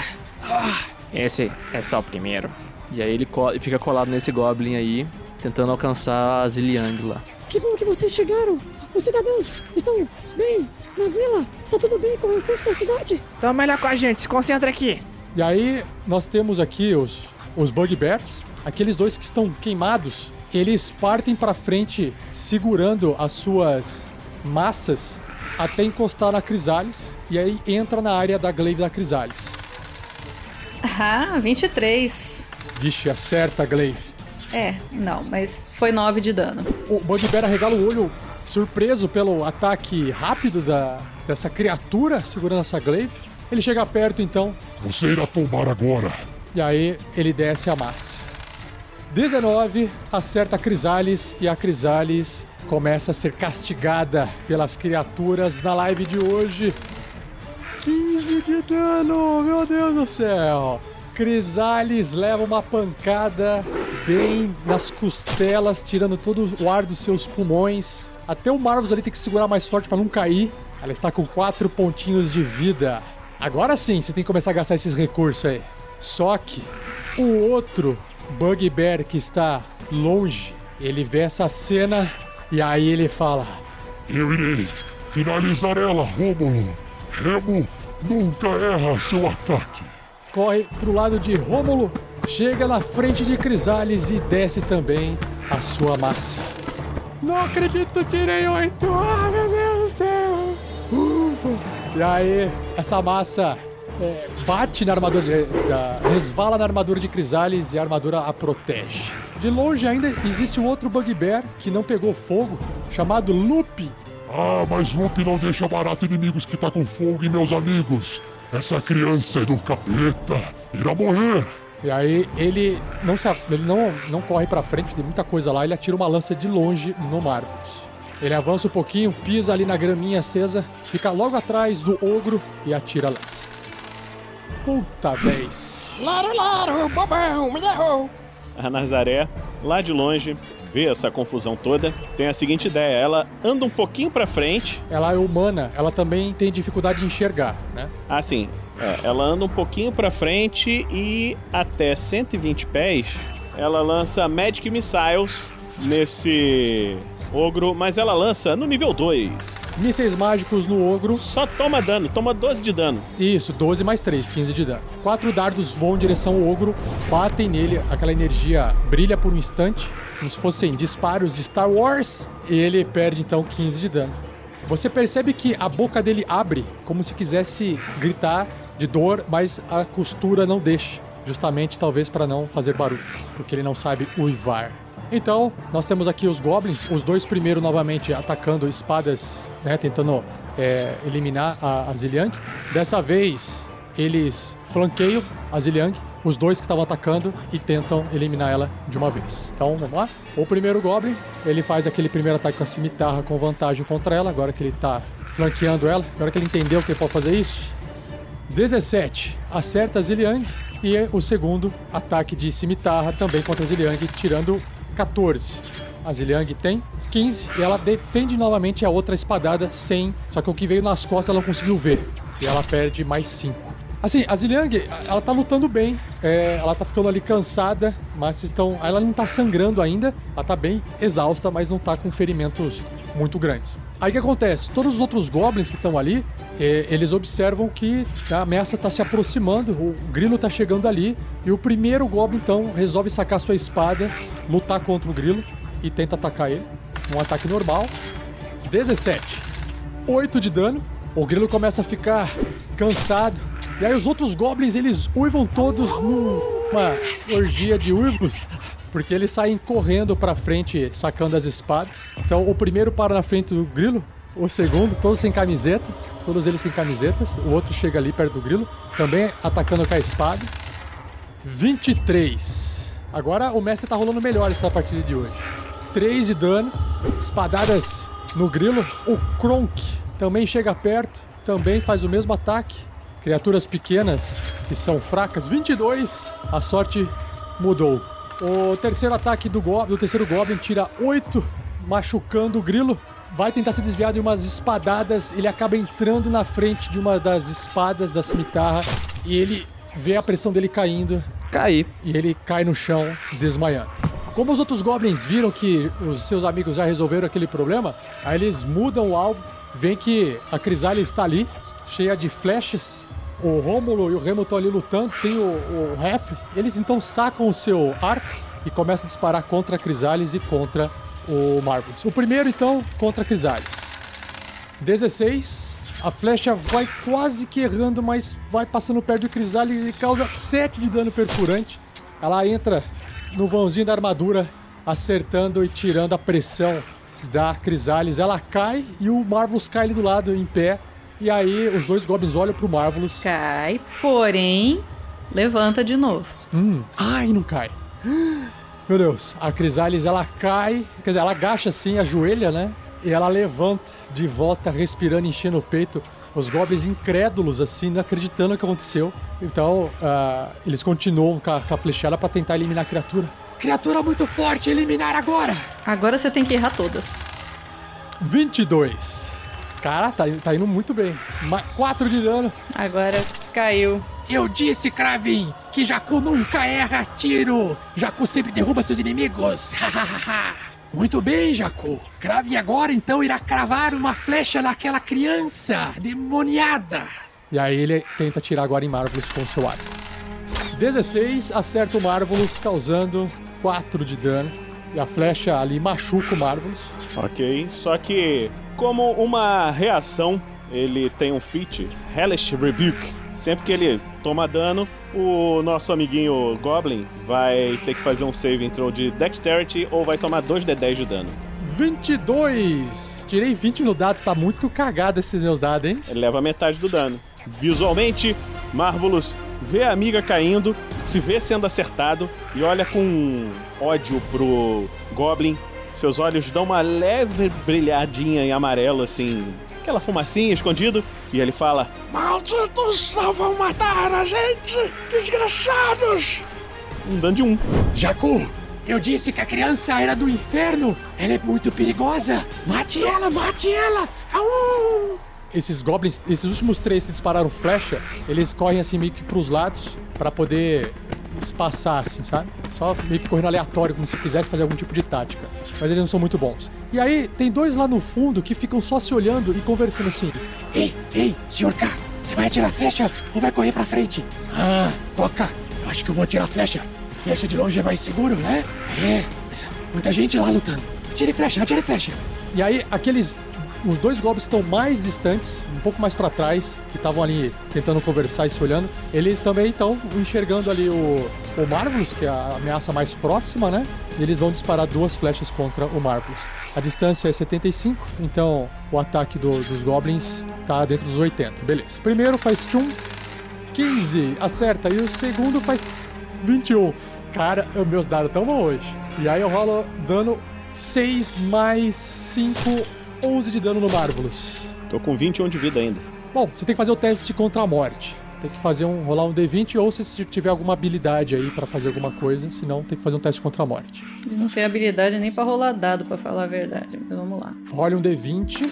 Esse é só o primeiro. E aí ele co- fica colado nesse Goblin aí, tentando alcançar a Ziliang lá. Que bom que vocês chegaram. Os cidadãos estão bem na vila. Está tudo bem com o restante da cidade? Toma melhor com a gente, se concentra aqui. E aí nós temos aqui os, os Bugbears. Aqueles dois que estão queimados. Eles partem pra frente segurando as suas massas até encostar na Crisales. E aí entra na área da glaive da Crisales. Ah, 23. Vixe, acerta a glaive. É, não, mas foi 9 de dano. O Bugbear arregala o olho, surpreso pelo ataque rápido da, dessa criatura segurando essa glaive. Ele chega perto então, Você irá tomar agora. e aí ele desce a massa. 19 acerta a Crisales e a Crisales começa a ser castigada pelas criaturas na live de hoje. 15 de dano, meu Deus do céu. Crisales leva uma pancada bem nas costelas, tirando todo o ar dos seus pulmões. Até o Marvels ali tem que segurar mais forte para não cair. Ela está com quatro pontinhos de vida. Agora sim, você tem que começar a gastar esses recursos aí. Só que o outro Bugbear que está longe, ele vê essa cena e aí ele fala: Eu irei finalizar ela, Rômulo. Remo nunca erra seu ataque. corre pro lado de Rômulo, chega na frente de Crisales e desce também a sua massa. Não acredito, tirei oito! Ah, meu Deus do céu! Ufa. E aí, essa massa é, bate na armadura, de, da- resvala na armadura de Crisales e a armadura a protege. De longe ainda existe um outro Bugbear que não pegou fogo, chamado Lupe. Ah, mas Lupe não deixa barato inimigos que tá com fogo e meus amigos. Essa criança é do capeta. Irá morrer. E aí ele não se, ele não, não corre pra frente, tem muita coisa lá, ele atira uma lança de longe no Marvelous. Ele avança um pouquinho, pisa ali na graminha acesa, fica logo atrás do ogro e atira a lança. Puta 10. Laro, laro, bobão, me derrou. A Nazaré, lá de longe, vê essa confusão toda, tem a seguinte ideia: ela anda um pouquinho pra frente. Ela é humana, ela também tem dificuldade de enxergar, né? Assim, é, ela anda um pouquinho pra frente e até 120 pés, ela lança Magic Missiles nesse ogro, mas ela lança no nível 2. mísseis mágicos no ogro. Só toma dano, toma 12 de dano. Isso, 12 mais 3, 15 de dano. Quatro dardos voam em direção ao ogro, batem nele, aquela energia brilha por um instante, como se fossem disparos de Star Wars, e ele perde então 15 de dano. Você percebe que a boca dele abre, como se quisesse gritar de dor, mas a costura não deixa. Justamente, talvez, para não fazer barulho, porque ele não sabe uivar. Então, nós temos aqui os goblins, os dois primeiros novamente atacando espadas, né, tentando é, eliminar a, a Ziliang. Dessa vez, eles flanqueiam a Ziliang, os dois que estavam atacando, e tentam eliminar ela de uma vez. Então, vamos lá. O primeiro goblin, ele faz aquele primeiro ataque com a cimitarra com vantagem contra ela, agora que ele tá flanqueando ela, agora que ele entendeu que ele pode fazer isso. 17, acerta a Ziliang. E o segundo ataque de cimitarra também contra a Ziliang, tirando 14. A Ziliang tem 15 e ela defende novamente a outra espadada sem. Só que o que veio nas costas ela não conseguiu ver. E ela perde mais 5. Assim, a Ziliang, ela tá lutando bem. É, ela tá ficando ali cansada, mas estão. Ela não tá sangrando ainda. Ela tá bem exausta, mas não tá com ferimentos muito grandes. Aí o que acontece? Todos os outros goblins que estão ali, é, eles observam que a ameaça está se aproximando, o grilo está chegando ali, e o primeiro goblin então resolve sacar sua espada, lutar contra o grilo e tenta atacar ele. Um ataque normal. 17. 8 de dano. O grilo começa a ficar cansado. E aí os outros goblins, eles uivam todos numa orgia de uivos porque eles saem correndo pra frente, sacando as espadas. Então, o primeiro para na frente do grilo, o segundo, todos sem camiseta, todos eles sem camisetas. O outro chega ali perto do grilo, também atacando com a espada. 23. Agora o mestre tá rolando melhor essa partida de hoje. 3 de dano, espadadas no grilo. O Kronk também chega perto, também faz o mesmo ataque. Criaturas pequenas que são fracas. 22. A sorte mudou. O terceiro ataque do, go do terceiro Goblin tira 8, machucando o grilo. Vai tentar se desviar de umas espadadas. Ele acaba entrando na frente de uma das espadas da cimitarra. E ele vê a pressão dele caindo. Cair. E ele cai no chão, desmaiando. Como os outros goblins viram que os seus amigos já resolveram aquele problema, aí eles mudam o alvo. Vem que a Crisália está ali, cheia de flechas o Rômulo e o Remo estão ali lutando, tem o, o Ref, eles então sacam o seu arco e começam a disparar contra a Crisales e contra o Marvelous. O primeiro, então, contra a Crisales. 16. A flecha vai quase que errando, mas vai passando perto do Crisales e causa 7 de dano perfurante. Ela entra no vãozinho da armadura, acertando e tirando a pressão da Crisales. Ela cai e o Marvelous cai ali do lado, em pé, e aí os dois goblins olham pro Marvelous. Cai, porém, levanta de novo. Hum. Ai, não cai. Meu Deus, a Crisales ela cai, quer dizer, ela agacha assim, ajoelha, né? E ela levanta de volta, respirando, enchendo o peito. Os goblins incrédulos, assim, não acreditando no que aconteceu. Então, uh, eles continuam com a, com a flechada pra tentar eliminar a criatura. Criatura muito forte, eliminar agora! Agora você tem que errar todas. 22. Cara, tá, tá indo muito bem. 4 de dano. Agora caiu. Eu disse, Kravin, que Jacu nunca erra tiro. Jacu sempre derruba seus inimigos. muito bem, Jacu. Kravin agora então irá cravar uma flecha naquela criança demoniada. E aí ele tenta tirar agora em Marvelous com seu arco. 16, acerta o Marvelous, causando 4 de dano. E a flecha ali machuca o Marvelous. Ok, só que como uma reação, ele tem um feat, Hellish Rebuke. Sempre que ele toma dano, o nosso amiguinho Goblin vai ter que fazer um save throw de Dexterity ou vai tomar 2d10 de dano. 22! Tirei 20 no dado, tá muito cagado esses meus dados, hein? Ele leva metade do dano. Visualmente, Marvelous vê a amiga caindo, se vê sendo acertado e olha com ódio pro Goblin seus olhos dão uma leve brilhadinha em amarelo, assim, aquela fumacinha escondido, e ele fala: Malditos não vão matar a gente! Desgraçados! Um dano de um. Jacu, eu disse que a criança era do inferno! Ela é muito perigosa! Mate ela, mate ela! Au! Esses goblins, esses últimos três que dispararam flecha, eles correm assim meio que pros lados para poder espaçar, assim, sabe? Só meio que correndo aleatório, como se quisesse fazer algum tipo de tática. Mas eles não são muito bons. E aí, tem dois lá no fundo que ficam só se olhando e conversando assim. Ei, ei, senhor K, você vai atirar flecha ou vai correr pra frente? Ah, Coca, eu acho que eu vou atirar flecha. Flecha de longe é mais seguro, né? É, mas muita gente lá lutando. Atire flecha, atire flecha. E aí, aqueles. Os dois goblins estão mais distantes, um pouco mais pra trás, que estavam ali tentando conversar e se olhando. Eles também estão enxergando ali o, o Marvelous, que é a ameaça mais próxima, né? E eles vão disparar duas flechas contra o Marvelous. A distância é 75, então o ataque do- dos goblins tá dentro dos 80. Beleza. Primeiro faz tchum, 15, acerta. E o segundo faz 21. Cara, meus dados tão bons hoje. E aí eu rolo dano 6 mais 5, 11 de dano no Marvelous. Tô com 21 de vida ainda. Bom, você tem que fazer o teste contra a morte. Tem que fazer um rolar um D20 ou se você tiver alguma habilidade aí pra fazer alguma coisa, senão tem que fazer um teste contra a morte. Eu não tenho habilidade nem pra rolar dado, pra falar a verdade. Mas vamos lá. Role um D20.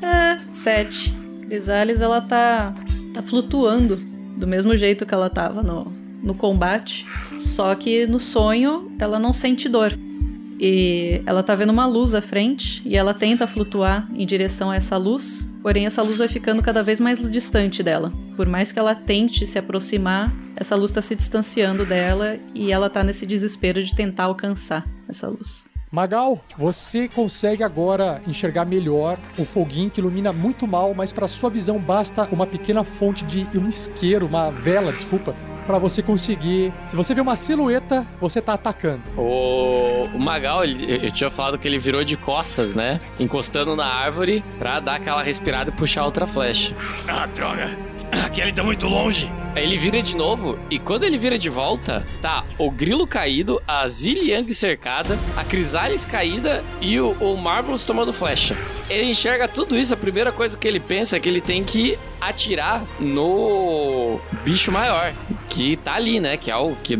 É, 7. Crisales, ela tá, tá flutuando do mesmo jeito que ela tava no, no combate. Só que no sonho ela não sente dor. E ela tá vendo uma luz à frente e ela tenta flutuar em direção a essa luz, porém essa luz vai ficando cada vez mais distante dela. Por mais que ela tente se aproximar, essa luz tá se distanciando dela e ela tá nesse desespero de tentar alcançar essa luz. Magal, você consegue agora enxergar melhor o foguinho que ilumina muito mal, mas para sua visão basta uma pequena fonte de um isqueiro, uma vela, desculpa, para você conseguir. Se você vê uma silhueta, você tá atacando. O, o Magal, ele- eu tinha falado que ele virou de costas, né? Encostando na árvore pra dar aquela respirada e puxar outra flecha. Ah, droga. Aquele tá muito longe. Aí ele vira de novo e quando ele vira de volta, tá o Grilo caído, a Ziliang cercada, a Crisales caída e o, o Marvelous tomando flecha. Ele enxerga tudo isso, a primeira coisa que ele pensa é que ele tem que atirar no bicho maior, que tá ali, né? Que é o que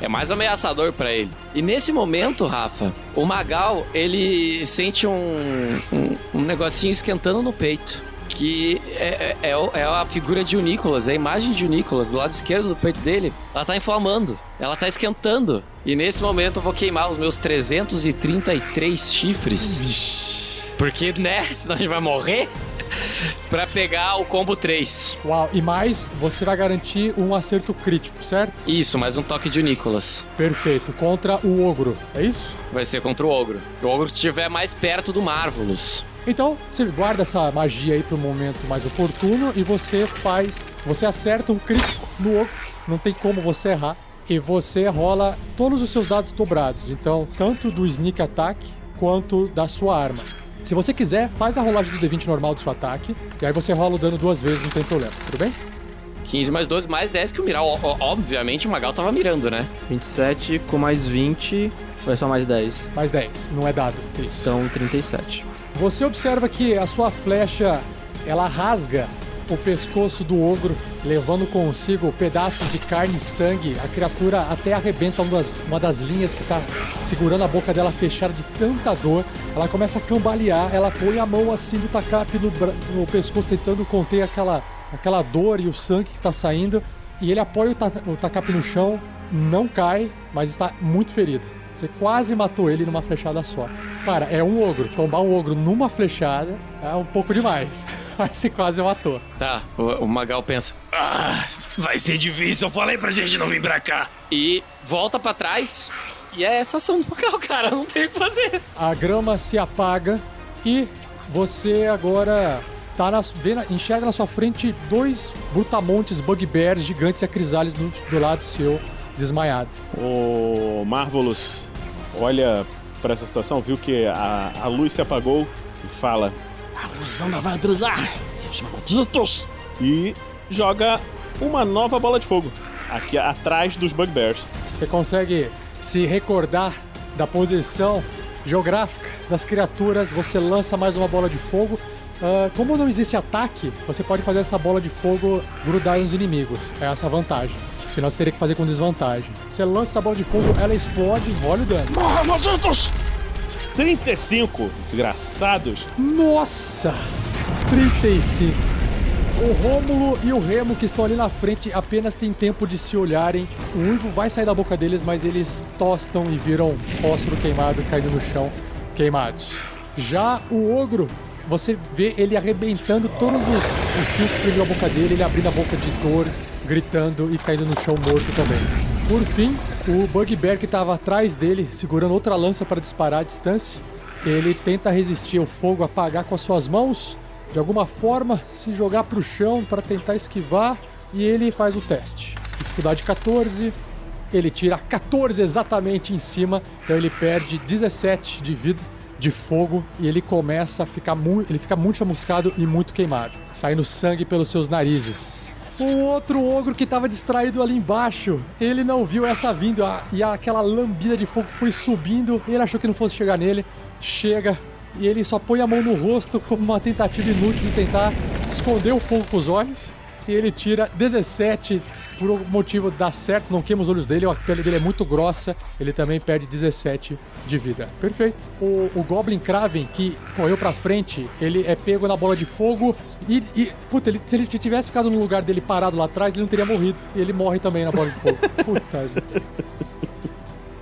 é mais ameaçador pra ele. E nesse momento, Rafa, o Magal, ele sente um, um, um negocinho esquentando no peito que é, é, é é a figura de o Nicolas, é a imagem de o Nicolas, do lado esquerdo do peito dele. Ela tá inflamando, ela tá esquentando. E nesse momento eu vou queimar os meus 333 chifres. Porque, né? Senão a gente vai morrer. pra pegar o combo 3. Uau, e mais, você vai garantir um acerto crítico, certo? Isso, mais um toque de Nicolas. Perfeito, contra o ogro, é isso? Vai ser contra o ogro. O ogro que estiver mais perto do Marvelous. Então, você guarda essa magia aí pro momento mais oportuno e você faz. Você acerta um crítico no ogro, não tem como você errar. E você rola todos os seus dados dobrados. Então, tanto do sneak attack quanto da sua arma. Se você quiser, faz a rolagem do D20 normal do seu ataque. E aí você rola o dano duas vezes, não tem problema, tudo bem? 15 mais 12, mais 10 que o Miral. Obviamente o Magal tava mirando, né? 27 com mais 20, vai só mais 10. Mais 10, não é dado. Isso. Então 37. Você observa que a sua flecha ela rasga o pescoço do ogro, levando consigo pedaços de carne e sangue. A criatura até arrebenta uma das, uma das linhas que está segurando a boca dela fechada de tanta dor. Ela começa a cambalear, ela põe a mão assim do tacape no, no pescoço, tentando conter aquela, aquela dor e o sangue que está saindo. E ele apoia o, ta o tacape no chão, não cai, mas está muito ferido. Você quase matou ele numa flechada só. Cara, é um ogro. Tombar um ogro numa flechada é um pouco demais. <laughs> Aí você quase matou. Tá, o, o Magal pensa. Ah, vai ser difícil. Eu falei pra gente não vir pra cá. E volta pra trás. E é essa ação do Magal, cara. Não tem o que fazer. A grama se apaga e você agora tá na, vê na- enxerga na sua frente dois brutamontes bugbears gigantes e acrisales do, do lado seu, desmaiado. O Marvelous olha pra essa situação, viu que a, a luz se apagou e fala. A luz ainda vai brilhar, seus malditos. E joga uma nova bola de fogo aqui atrás dos Bugbears. Você consegue se recordar da posição geográfica das criaturas, você lança mais uma bola de fogo. Ah, como não existe ataque, você pode fazer essa bola de fogo grudar nos inimigos. É essa a vantagem. Senão você teria que fazer com desvantagem. Você lança essa bola de fogo, ela explode, olha o dano. Morra, malditos! 35, desgraçados. Nossa! 35. O Rômulo e o Remo, que estão ali na frente, apenas têm tempo de se olharem. O uivo vai sair da boca deles, mas eles tostam e viram fósforo queimado caindo no chão, queimados. Já o ogro, você vê ele arrebentando todos os, os fios que prendiam a boca dele, ele abrindo a boca de dor, gritando e caindo no chão morto também. Por fim, o Bugbear que estava atrás dele, segurando outra lança para disparar à distância, ele tenta resistir ao fogo, apagar com as suas mãos, de alguma forma se jogar para o chão para tentar esquivar e ele faz o teste. Dificuldade 14, ele tira 14 exatamente em cima, então ele perde 17 de vida de fogo e ele começa a ficar muito, ele fica muito chamuscado e muito queimado, saindo sangue pelos seus narizes. O outro ogro que estava distraído ali embaixo, ele não viu essa vindo e aquela lambida de fogo foi subindo. Ele achou que não fosse chegar nele, chega e ele só põe a mão no rosto como uma tentativa inútil de tentar esconder o fogo com os olhos. E ele tira 17, por algum motivo dá certo, não queima os olhos dele, a pele dele é muito grossa, ele também perde 17 de vida. Perfeito. O, o Goblin Kraven, que correu pra frente, ele é pego na bola de fogo e, e puta, ele, se ele tivesse ficado no lugar dele parado lá atrás, ele não teria morrido. E ele morre também na bola de fogo. <laughs> Puta, gente.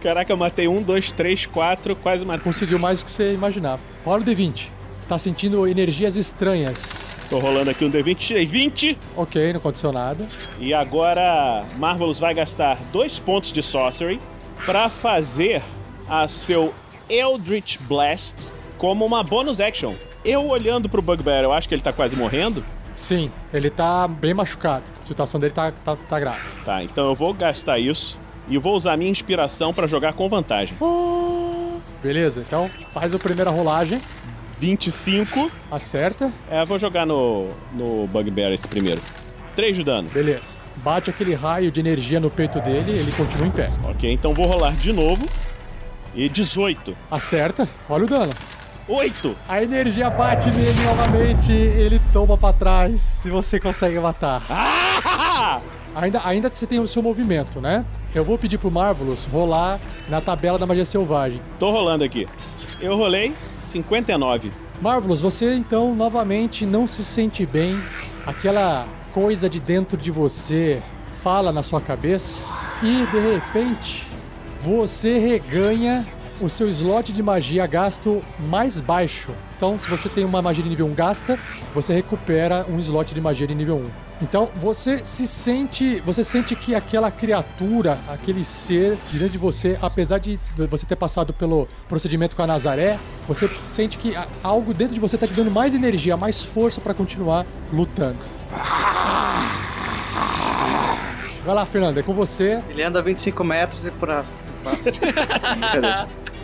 Caraca, eu matei um, dois, três, quatro, quase matei. Conseguiu mais do que você imaginava. Rola o D20. Você tá sentindo energias estranhas. Tô rolando aqui um D20, tirei 20. Ok, não aconteceu nada. E agora Marvelous vai gastar dois pontos de Sorcery pra fazer a seu Eldritch Blast como uma bonus action. Eu olhando pro Bugbear, eu acho que ele tá quase morrendo. Sim, ele tá bem machucado. A situação dele tá, tá, tá grave. Tá, então eu vou gastar isso e vou usar minha inspiração pra jogar com vantagem. Beleza, então faz a primeira rolagem. 25. Acerta. É, vou jogar no, no Bugbear esse primeiro. 3 de dano. Beleza. Bate aquele raio de energia no peito dele ele continua em pé. Ok, então vou rolar de novo. E 18. Acerta. Olha o dano. 8. A energia bate nele novamente, ele toma pra trás. Se você consegue matar. Ainda, ainda você tem o seu movimento, né? Eu vou pedir pro Marvelous rolar na tabela da magia selvagem. Tô rolando aqui. Eu rolei 59. Marvelous, você então novamente não se sente bem. Aquela coisa de dentro de você fala na sua cabeça e de repente você reganha o seu slot de magia gasto mais baixo. Então, se você tem uma magia de nível 1 gasta, você recupera um slot de magia de nível 1. Então, você se sente, você sente que aquela criatura, aquele ser diante de você, apesar de você ter passado pelo procedimento com a Nazaré, você sente que algo dentro de você está te dando mais energia, mais força para continuar lutando. Vai lá, Fernando, é com você. Ele anda 25 metros e por.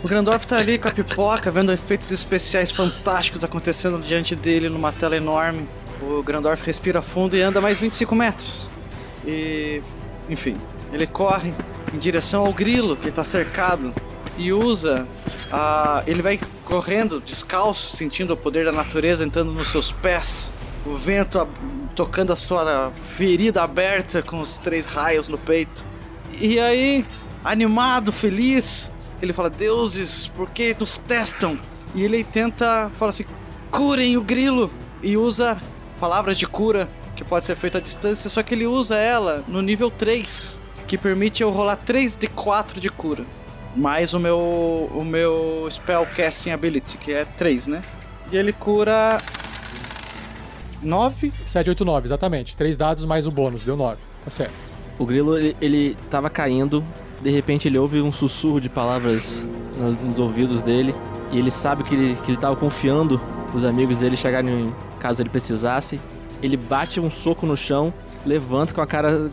O Grandorf tá ali com a pipoca, vendo efeitos especiais fantásticos acontecendo diante dele numa tela enorme. O Grandorf respira fundo e anda mais 25 metros. E. Enfim, ele corre em direção ao grilo que tá cercado e usa. a. ele vai correndo descalço, sentindo o poder da natureza entrando nos seus pés. O vento a- tocando a sua ferida aberta com os três raios no peito. E aí, animado, feliz, ele fala: Deuses, por que nos testam? E ele tenta, fala assim: curem o grilo. E usa palavras de cura, que pode ser feita à distância, só que ele usa ela no nível 3, que permite eu rolar 3 de 4 de cura. Mais o meu, o meu Spellcasting Ability, que é 3, né? E ele cura 9 7, 8, 9, exatamente. Três dados mais o bônus, deu 9. Tá certo. O grilo, ele, ele tava caindo, de repente ele ouve um sussurro de palavras nos, nos ouvidos dele, e ele sabe que ele, que ele tava confiando os amigos dele chegarem caso ele precisasse. Ele bate um soco no chão, levanta com a cara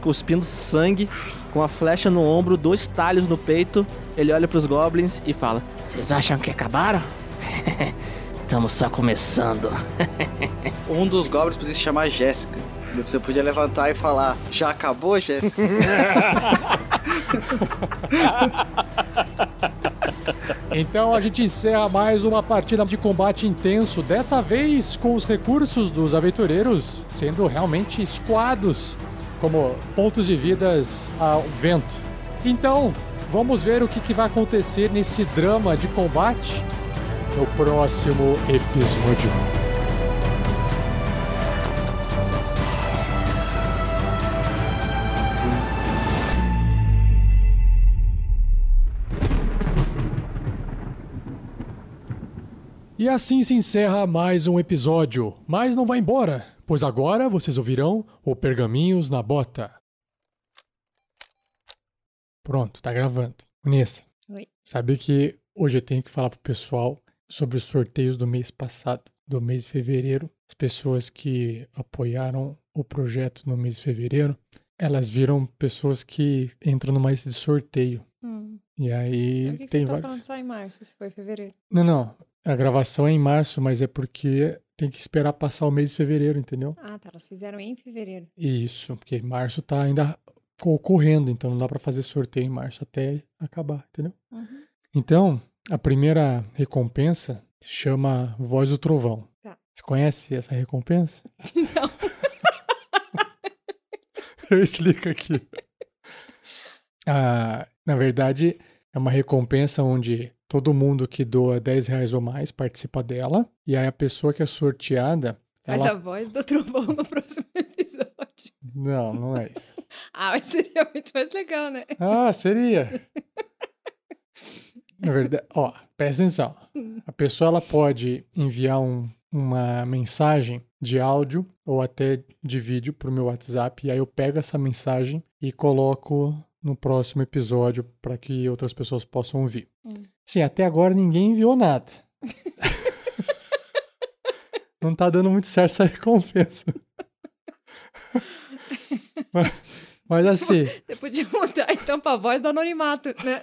cuspindo sangue, com a flecha no ombro, dois talhos no peito. Ele olha pros goblins e fala: Vocês acham que acabaram? <laughs> Estamos só começando. <laughs> Um dos goblins podia se chamar Jéssica. Você podia levantar e falar: Já acabou, Jéssica? <laughs> Então a gente encerra mais uma partida de combate intenso, dessa vez com os recursos dos aventureiros sendo realmente escoados como pontos de vidas ao vento. Então, vamos ver o que, que vai acontecer nesse drama de combate no próximo episódio. E assim se encerra mais um episódio. Mas não vai embora, pois agora vocês ouvirão o Pergaminhos na Bota. Pronto, tá gravando. Nessa, Oi. sabe que hoje eu tenho que falar pro pessoal sobre os sorteios do mês passado, do mês de fevereiro. As pessoas que apoiaram o projeto no mês de fevereiro, elas viram pessoas que entram numa lista de sorteio. Hum. E aí Por que, que tem você tá vários. falando só em março, se foi fevereiro? Não, não. A gravação é em março, mas é porque tem que esperar passar o mês de fevereiro, entendeu? Ah, tá. Elas fizeram em fevereiro. Isso, porque março tá ainda ocorrendo, então não dá pra fazer sorteio em março até acabar, entendeu? Uhum. Então, a primeira recompensa se chama Voz do Trovão. Tá. Você conhece essa recompensa? Não. <laughs> Eu explico aqui. Ah, na verdade, é uma recompensa onde todo mundo que doa 10 reais ou mais participa dela. E aí a pessoa que é sorteada. Faz ela- a voz do trovão no próximo <laughs> episódio. Não, não é isso. <laughs> Ah, mas seria muito mais legal, né? Ah, seria. Na verdade, ó, presta atenção. A pessoa ela pode enviar um- uma mensagem de áudio ou até de vídeo pro meu WhatsApp e aí eu pego essa mensagem e coloco no próximo episódio para que outras pessoas possam ouvir. Hum. Sim, até agora ninguém enviou nada. <laughs> Não tá dando muito certo essa recompensa. <laughs> mas, mas assim, Você podia mudar então pra voz do anonimato, né?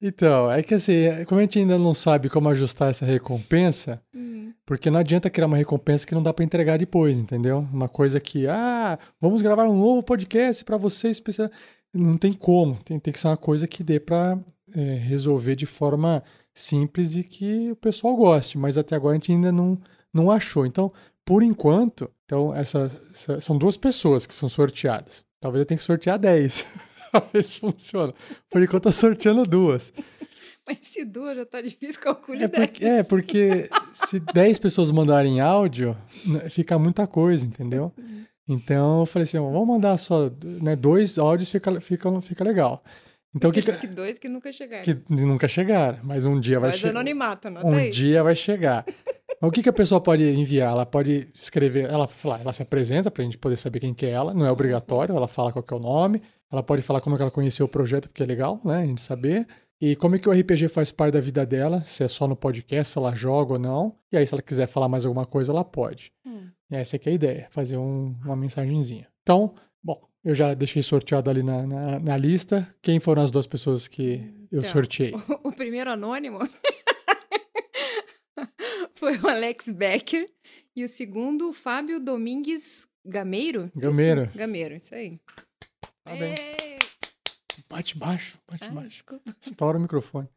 Então, é que assim, como a gente ainda não sabe como ajustar essa recompensa, Hum. porque não adianta criar uma recompensa que não dá pra entregar depois, entendeu? Uma coisa que, ah, vamos gravar um novo podcast pra você especial. Não tem como, tem, tem que ser uma coisa que dê pra é, resolver de forma simples e que o pessoal goste, mas até agora a gente ainda não, não achou. Então, por enquanto, então essa, essa- são duas pessoas que são sorteadas. Talvez eu tenha que sortear 10. pra <laughs> ver se funciona. Por enquanto eu tô sorteando duas. <laughs> Mas se duas já tá difícil, calcule É 10. porque, é, porque se 10 pessoas mandarem áudio, né, fica muita coisa, entendeu? Então eu falei assim, vamos mandar só né, dois áudios, fica, fica, fica legal. Então que, que, que dois que nunca chegaram. que nunca chegaram, mas um dia vai chegar. anonimato, anota Um dia vai chegar. Mas o que, que a pessoa pode enviar? Ela pode escrever, ela, ela se apresenta pra gente poder saber quem que é ela, não é obrigatório, ela fala qual que é o nome, ela pode falar como é que ela conheceu o projeto, porque é legal, né, a gente saber. E como é que o RPG faz parte da vida dela, se é só no podcast, se ela joga ou não. E aí, se ela quiser falar mais alguma coisa, ela pode. Hum. E essa aqui é a ideia, fazer um- uma mensagenzinha. Então, eu já deixei sorteado ali na, na, na lista. Quem foram as duas pessoas que eu Então, sorteei? O primeiro anônimo <laughs> foi o Alex Becker e o segundo, o Fábio Domingues Gameiro? Gameiro. Isso, Gameiro, isso aí. Parabéns. Ê, Bate baixo, bate ai, baixo. Ah, desculpa. Estoura o microfone.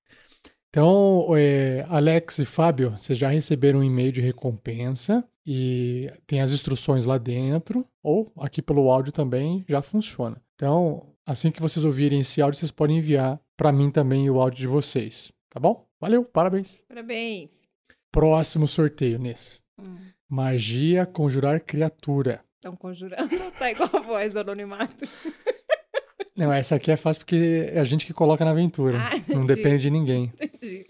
Então, é, Alex e Fábio, vocês já receberam um e-mail de recompensa e tem as instruções lá dentro, ou aqui pelo áudio também já funciona. Então, assim que vocês ouvirem esse áudio, vocês podem enviar para mim também o áudio de vocês, tá bom? Valeu, parabéns. Parabéns. Próximo sorteio nesse. Hum. Magia conjurar criatura. Estão conjurando, <laughs> tá igual a voz do anonimato. <laughs> Não, essa aqui é fácil porque é a gente que coloca na aventura. Ah, Não entendi. depende de ninguém. Entendi.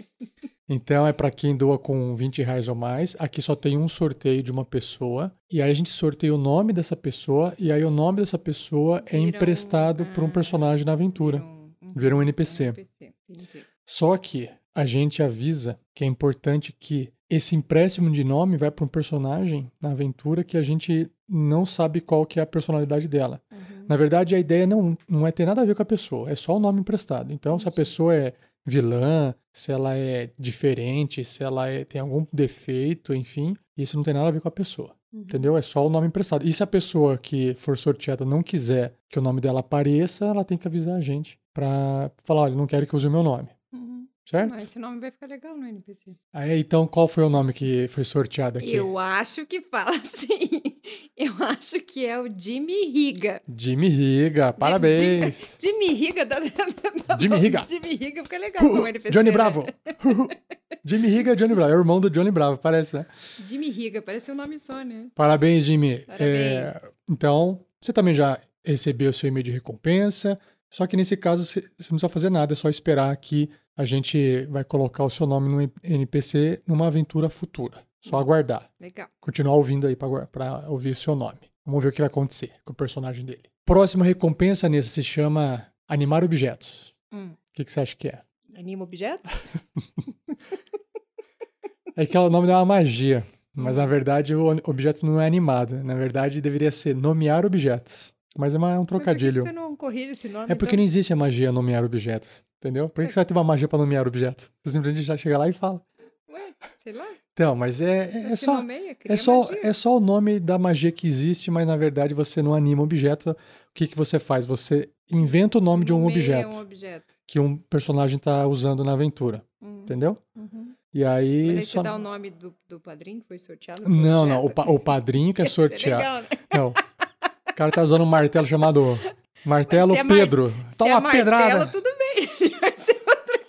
Então é para quem doa com 20 reais ou mais. Aqui só tem um sorteio de uma pessoa. E aí a gente sorteia o nome dessa pessoa. E aí o nome dessa pessoa é Vira um- emprestado para um ah, personagem na aventura. Vira um, Vira um NPC. NPC, entendi. Só que a gente avisa que é importante que esse empréstimo de nome vai para um personagem na aventura que a gente não sabe qual que é a personalidade dela. Uhum. Na verdade, a ideia não, não é ter nada a ver com a pessoa, é só o nome emprestado. Então, se a pessoa é vilã, se ela é diferente, se ela é- tem algum defeito, enfim, isso não tem nada a ver com a pessoa. Uhum. Entendeu? É só o nome emprestado. E se a pessoa que for sorteada não quiser que o nome dela apareça, ela tem que avisar a gente pra falar: olha, não quero que use o meu nome. Certo? Esse nome vai ficar legal no NPC. Aí, então, qual foi o nome que foi sorteado aqui? Eu acho que fala <laughs> assim. Eu acho que é o Jimmy Riga. Jimmy Riga, parabéns! Jimmy Riga da, <laughs> da- Jimmy Riga. Jimmy Riga fica legal como NPC. Johnny né? Bravo! Jimmy Riga é Johnny Bravo, é o irmão do Johnny Bravo, parece, né? Jimmy Riga, parece um nome só, né? Parabéns, Jimmy. Parabéns. É, então, você também já recebeu o seu e-mail de recompensa, só que nesse caso você não precisa fazer nada, é só esperar que a gente vai colocar o seu nome no NPC numa aventura futura. Só aguardar. Legal. Continuar ouvindo aí pra, pra ouvir o seu nome. Vamos ver o que vai acontecer com o personagem dele. Próxima recompensa nessa se chama Animar Objetos. Hum. O que, que você acha que é? Anima objetos? <laughs> É que é o nome de uma magia. Mas na verdade o objeto não é animado. Na verdade deveria ser nomear objetos. Mas é uma- é um Mas por que trocadilho. você não corrige esse nome? É porque não existe a magia nomear objetos. Entendeu? Por que, que você vai ter uma magia pra nomear objetos? Você simplesmente já chega lá e fala. então? Ué, sei lá. Então, mas é, é, é Você só. nomeia, É só, magia. é só o nome da magia que existe, mas na verdade você não anima o objeto. O que, que você faz? Você inventa o nome de um objeto um objeto. que um personagem tá usando na aventura. Hum. Entendeu? Uhum. E aí. Mas aí só- você dá o nome do, do padrinho que foi sorteado? Não, não. O, objeto? pa- o padrinho que é <laughs> é sorteado. legal, né? Não. <laughs> O cara tá usando um martelo chamado Martelo é mar- Pedro. Se Toma é uma martelo, pedrada. tudo bem. <laughs> Vai ser outra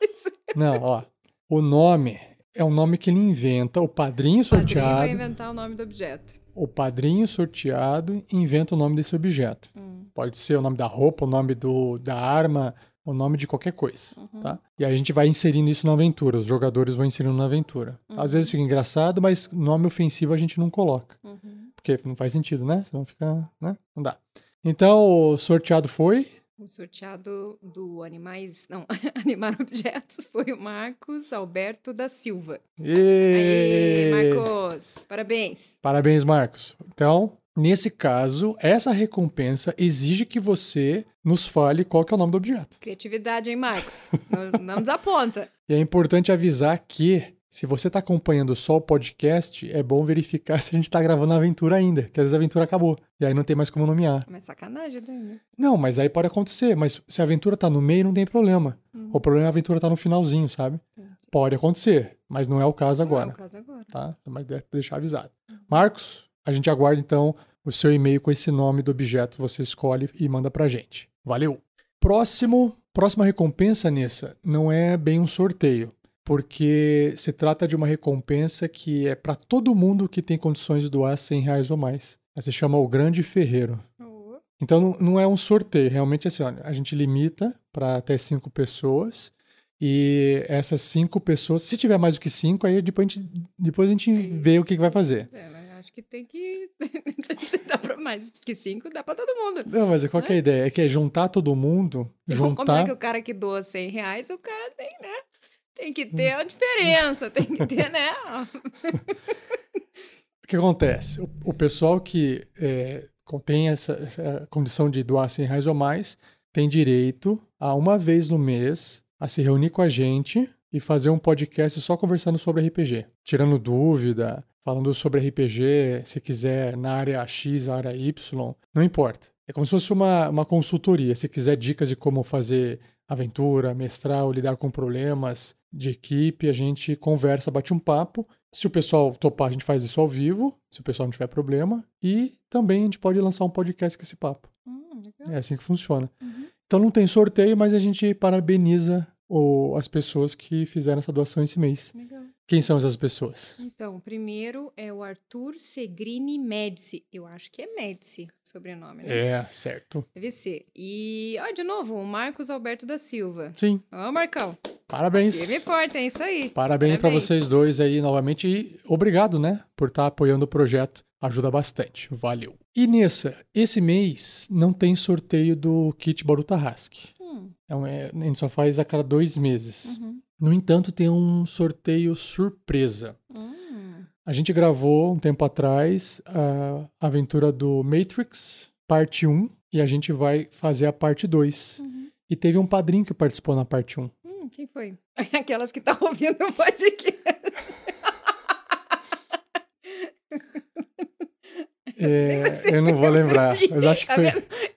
coisa. Não, ó. O nome é um nome que ele inventa. O padrinho O padrinho sorteado. vai inventar o nome do objeto. O padrinho sorteado inventa o nome desse objeto. Hum. Pode ser o nome da roupa, o nome do, da arma, o nome de qualquer coisa, Uhum. tá? E a gente vai inserindo isso na aventura, os jogadores vão inserindo na aventura. Às Uhum. vezes fica engraçado, mas nome ofensivo a gente não coloca. Uhum. Porque não faz sentido, né? Senão fica, né? Não dá. Então, o sorteado foi... O sorteado do Animais. Não, <laughs> Animar Objetos foi o Marcos Alberto da Silva. Aê, E... Marcos! Parabéns! Parabéns, Marcos. Então, nesse caso, essa recompensa exige que você nos fale qual é o nome do objeto. Criatividade, hein, Marcos? não, não desaponta. <laughs> E é importante avisar que, se você está acompanhando só o podcast, é bom verificar <laughs> se a gente está gravando a aventura ainda, que às vezes a aventura acabou. E aí não tem mais como nomear. Mas sacanagem, né? Não, mas aí pode acontecer. Mas se a aventura tá no meio, não tem problema. Uhum. O problema é a aventura tá no finalzinho, sabe? Pode acontecer, mas não é o caso agora. Não é o caso agora. Tá? Mas deve deixar avisado. Marcos, a gente aguarda então o seu e-mail com esse nome do objeto, você escolhe e manda pra gente. Valeu! Próximo, próxima recompensa, Nessa, não é bem um sorteio, porque se trata de uma recompensa que é para todo mundo que tem condições de doar 100 reais ou mais. Ela se chama o Grande Ferreiro. Então não, não é um sorteio, realmente assim, olha, a gente limita para até cinco pessoas e essas cinco pessoas, se tiver mais do que cinco, aí depois a gente, depois a gente vê o que, que vai fazer. É, mas acho que tem que. <laughs> dá pra mais que cinco, dá pra todo mundo. Não, mas qual que é a ideia? É que é juntar todo mundo, Então, como é juntar... que o cara que doa 100 reais, o cara tem, né? Tem que ter a diferença, tem que ter, né? <laughs> O que acontece? O, o pessoal que é, tem essa, essa condição de doar 100 reais ou mais tem direito a uma vez no mês a se reunir com a gente e fazer um podcast só conversando sobre RPG. Tirando dúvida, falando sobre RPG, se quiser na área X, área Y, não importa. É como se fosse uma, uma consultoria. Se quiser dicas de como fazer aventura, mestrar ou lidar com problemas de equipe, a gente conversa, bate um papo. Se o pessoal topar, a gente faz isso ao vivo, se o pessoal não tiver problema. E também a gente pode lançar um podcast com esse papo. É assim que funciona. Então não tem sorteio, mas a gente parabeniza o- as pessoas que fizeram essa doação esse mês. Legal. Quem são essas pessoas? Então, o primeiro é o Arthur Segrini Médici. Eu acho que é Médici o sobrenome, né? É, certo. Deve ser. E, ó, de novo, o Marcos Alberto da Silva. Sim. Ó, Marcão. Parabéns. Firme e forte, é isso aí. Parabéns para vocês dois aí novamente e obrigado, né, por estar apoiando o projeto. Ajuda bastante. Valeu. E nessa, esse mês não tem sorteio do kit Boruto Husky. Hum. É um- é- a gente só faz a cada dois meses. Uhum. No entanto, tem um sorteio surpresa. Hum. A gente gravou um tempo atrás a aventura do Matrix, parte 1, e a gente vai fazer a parte 2. E teve um padrinho que participou na parte 1. Hum, quem foi? <laughs> Aquelas que estão ouvindo o podcast. É, eu não vou lembrar, mas acho que Tá foi.